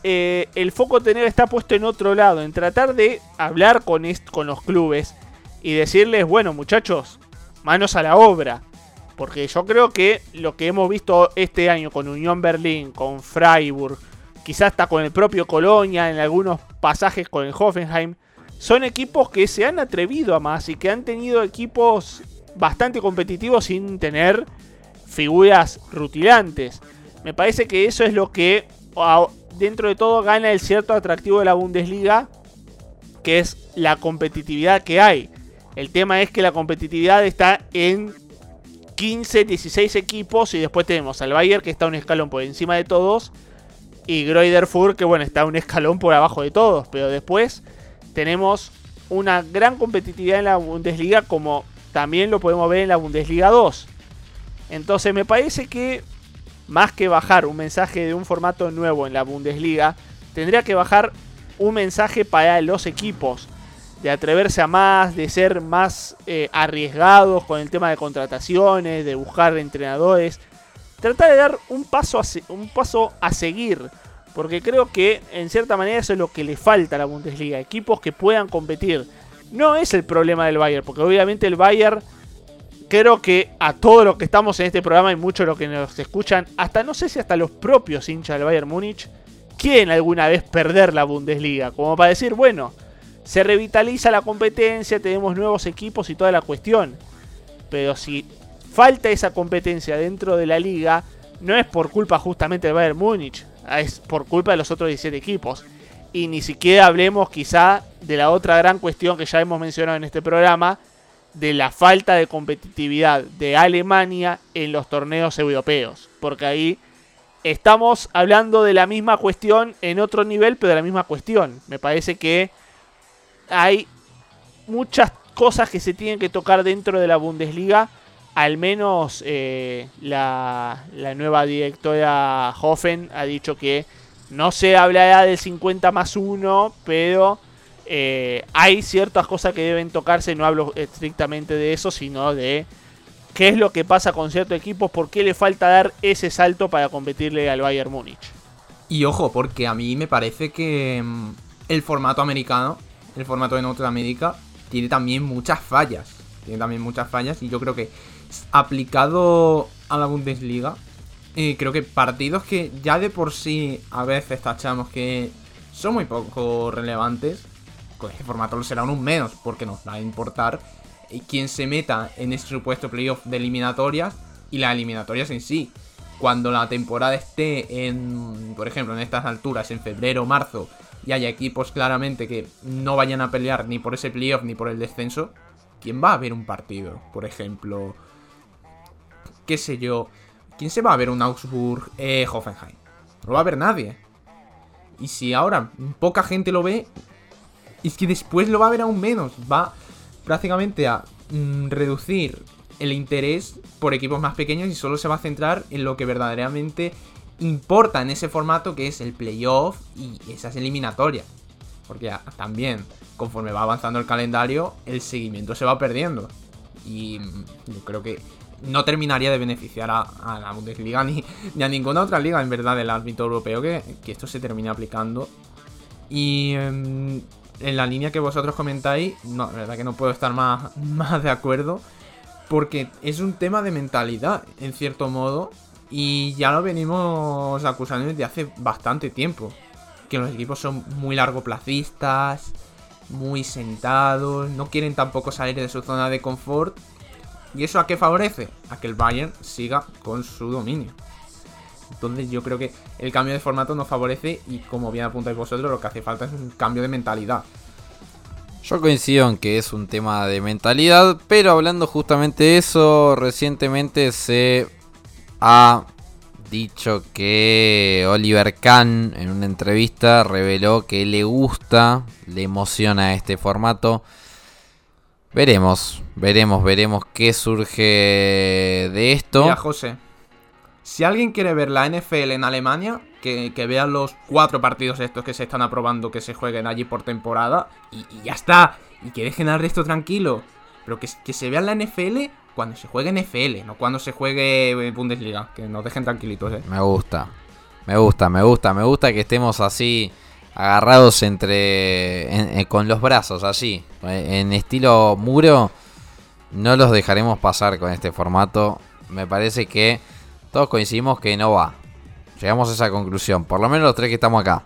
eh, el foco tener está puesto en otro lado, en tratar de hablar con, con los clubes y decirles, bueno muchachos, manos a la obra. Porque yo creo que lo que hemos visto este año con Unión Berlín, con Freiburg, quizás hasta con el propio Colonia, en algunos pasajes con el Hoffenheim, son equipos que se han atrevido a más y que han tenido equipos bastante competitivos sin tener figuras rutilantes. Me parece que eso es lo que dentro de todo gana el cierto atractivo de la Bundesliga, que es la competitividad que hay. El tema es que la competitividad está en 15, 16 equipos y después tenemos al Bayern que está un escalón por encima de todos y Fürth que bueno, está un escalón por abajo de todos, pero después tenemos una gran competitividad en la Bundesliga como también lo podemos ver en la Bundesliga 2. Entonces me parece que más que bajar un mensaje de un formato nuevo en la Bundesliga, tendría que bajar un mensaje para los equipos. De atreverse a más, de ser más eh, arriesgados con el tema de contrataciones, de buscar entrenadores. Tratar de dar un paso, a, un paso a seguir. Porque creo que en cierta manera eso es lo que le falta a la Bundesliga. Equipos que puedan competir. No es el problema del Bayern, porque obviamente el Bayern creo que a todos los que estamos en este programa y muchos los que nos escuchan, hasta no sé si hasta los propios hinchas del Bayern Múnich, quieren alguna vez perder la Bundesliga. Como para decir, bueno, se revitaliza la competencia, tenemos nuevos equipos y toda la cuestión. Pero si falta esa competencia dentro de la liga, no es por culpa justamente del Bayern Múnich, es por culpa de los otros 17 equipos. Y ni siquiera hablemos quizá de la otra gran cuestión que ya hemos mencionado en este programa, de la falta de competitividad de Alemania en los torneos europeos. Porque ahí estamos hablando de la misma cuestión en otro nivel, pero de la misma cuestión. Me parece que hay muchas cosas que se tienen que tocar dentro de la Bundesliga. Al menos eh, la, nueva directora Hoffen ha dicho que no se hablará del 50 más 1, pero eh, hay ciertas cosas que deben tocarse. No hablo estrictamente de eso, sino de qué es lo que pasa con ciertos equipos, por qué le falta dar ese salto para competirle al Bayern Múnich. Y ojo, porque a mí me parece que mm, el formato americano, el formato de Norteamérica, tiene también muchas fallas. Tiene también muchas fallas y yo creo que aplicado a la Bundesliga, eh, creo que partidos que ya de por sí a veces tachamos que son muy poco relevantes, con este formato lo será aún menos, porque nos va a importar eh, quién se meta en este supuesto playoff de eliminatorias y las eliminatorias en sí cuando la temporada esté en, por ejemplo, en estas alturas, en febrero o marzo, y haya equipos claramente que no vayan a pelear ni por ese playoff ni por el descenso, ¿quién va a ver un partido? Por ejemplo, qué sé yo, ¿quién se va a ver un Augsburg eh, Hoffenheim? No va a ver nadie. Y si ahora poca gente lo ve, es que después lo va a ver aún menos. Va prácticamente a mm, reducir el interés por equipos más pequeños y solo se va a centrar en lo que verdaderamente importa en ese formato que es el playoff y esas eliminatorias. Porque también, conforme va avanzando el calendario, el seguimiento se va perdiendo. Y mm, yo creo que no terminaría de beneficiar a, la Bundesliga ni, ni a ninguna otra liga, en verdad, del ámbito europeo, que, que esto se termine aplicando. Y em, en la línea que vosotros comentáis, no, la verdad que no puedo estar más, más de acuerdo. Porque es un tema de mentalidad, en cierto modo. Y ya lo venimos acusando desde hace bastante tiempo. Que los equipos son muy largoplacistas, muy sentados, no quieren tampoco salir de su zona de confort. ¿Y eso a qué favorece? A que el Bayern siga con su dominio. Entonces yo creo que el cambio de formato nos favorece y como bien apuntáis vosotros, lo que hace falta es un cambio de mentalidad. Yo coincido en que es un tema de mentalidad, pero hablando justamente de eso, recientemente se ha dicho que Oliver Kahn en una entrevista reveló que le gusta, le emociona este formato. Veremos, veremos, veremos qué surge de esto. Mira, José, si alguien quiere ver la NFL en Alemania, que, que vea los cuatro partidos estos que se están aprobando que se jueguen allí por temporada y, ya está. Y que dejen al resto tranquilo. Pero que, que se vea la NFL cuando se juegue NFL, no cuando se juegue eh, Bundesliga. Que nos dejen tranquilitos, eh. Me gusta, me gusta, me gusta, me gusta que estemos así agarrados entre en- en- con los brazos así, eh, en estilo muro. No los dejaremos pasar con este formato. Me parece que todos coincidimos que no va. Llegamos a esa conclusión, por lo menos los tres que estamos acá.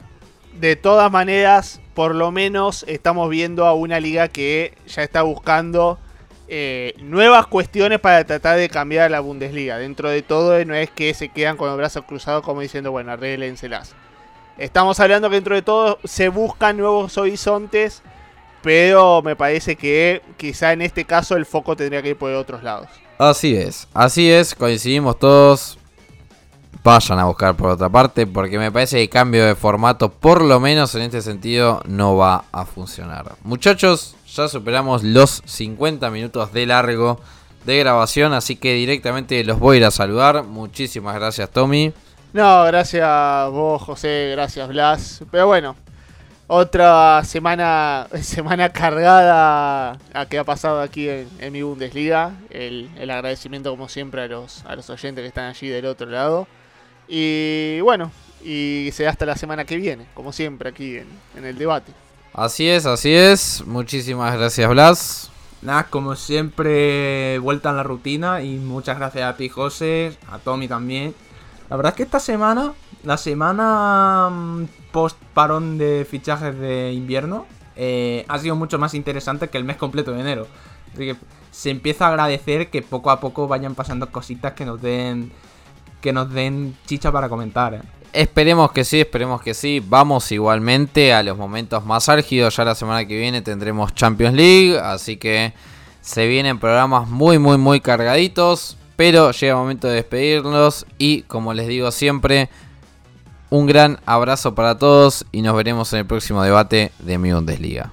De todas maneras, por lo menos estamos viendo a una liga que ya está buscando eh, nuevas cuestiones para tratar de cambiar la Bundesliga. Dentro de todo, no es que se quedan con los brazos cruzados como diciendo, bueno, arréglenselas. Estamos hablando que dentro de todo se buscan nuevos horizontes, pero me parece que quizá en este caso el foco tendría que ir por otros lados. Así es, así es, coincidimos todos. Vayan a buscar por otra parte, porque me parece que el cambio de formato, por lo menos en este sentido, no va a funcionar. Muchachos, ya superamos los 50 minutos de largo de grabación, así que directamente los voy a ir a saludar. Muchísimas gracias, Tommy. No, gracias vos, José, gracias Blas. Pero bueno, otra semana semana cargada a que ha pasado aquí en, mi Bundesliga. El, el agradecimiento como siempre a los, a los oyentes que están allí del otro lado. Y bueno, y será hasta la semana que viene, como siempre aquí en, en el debate. Así es, así es. Muchísimas gracias, Blas. Nada, como siempre, vuelta a la rutina y muchas gracias a ti, José, a Tommy también. La verdad es que esta semana, la semana mm, post parón de fichajes de invierno, eh, ha sido mucho más interesante que el mes completo de enero. Así que se empieza a agradecer que poco a poco vayan pasando cositas que nos den que nos den chicha para comentar. eh. Esperemos que sí, esperemos que sí. Vamos igualmente a los momentos más álgidos. Ya la semana que viene tendremos Champions League. Así que se vienen programas muy, muy, muy cargaditos. Pero llega el momento de despedirnos. Y como les digo siempre, un gran abrazo para todos. Y nos veremos en el próximo debate de mi Bundesliga.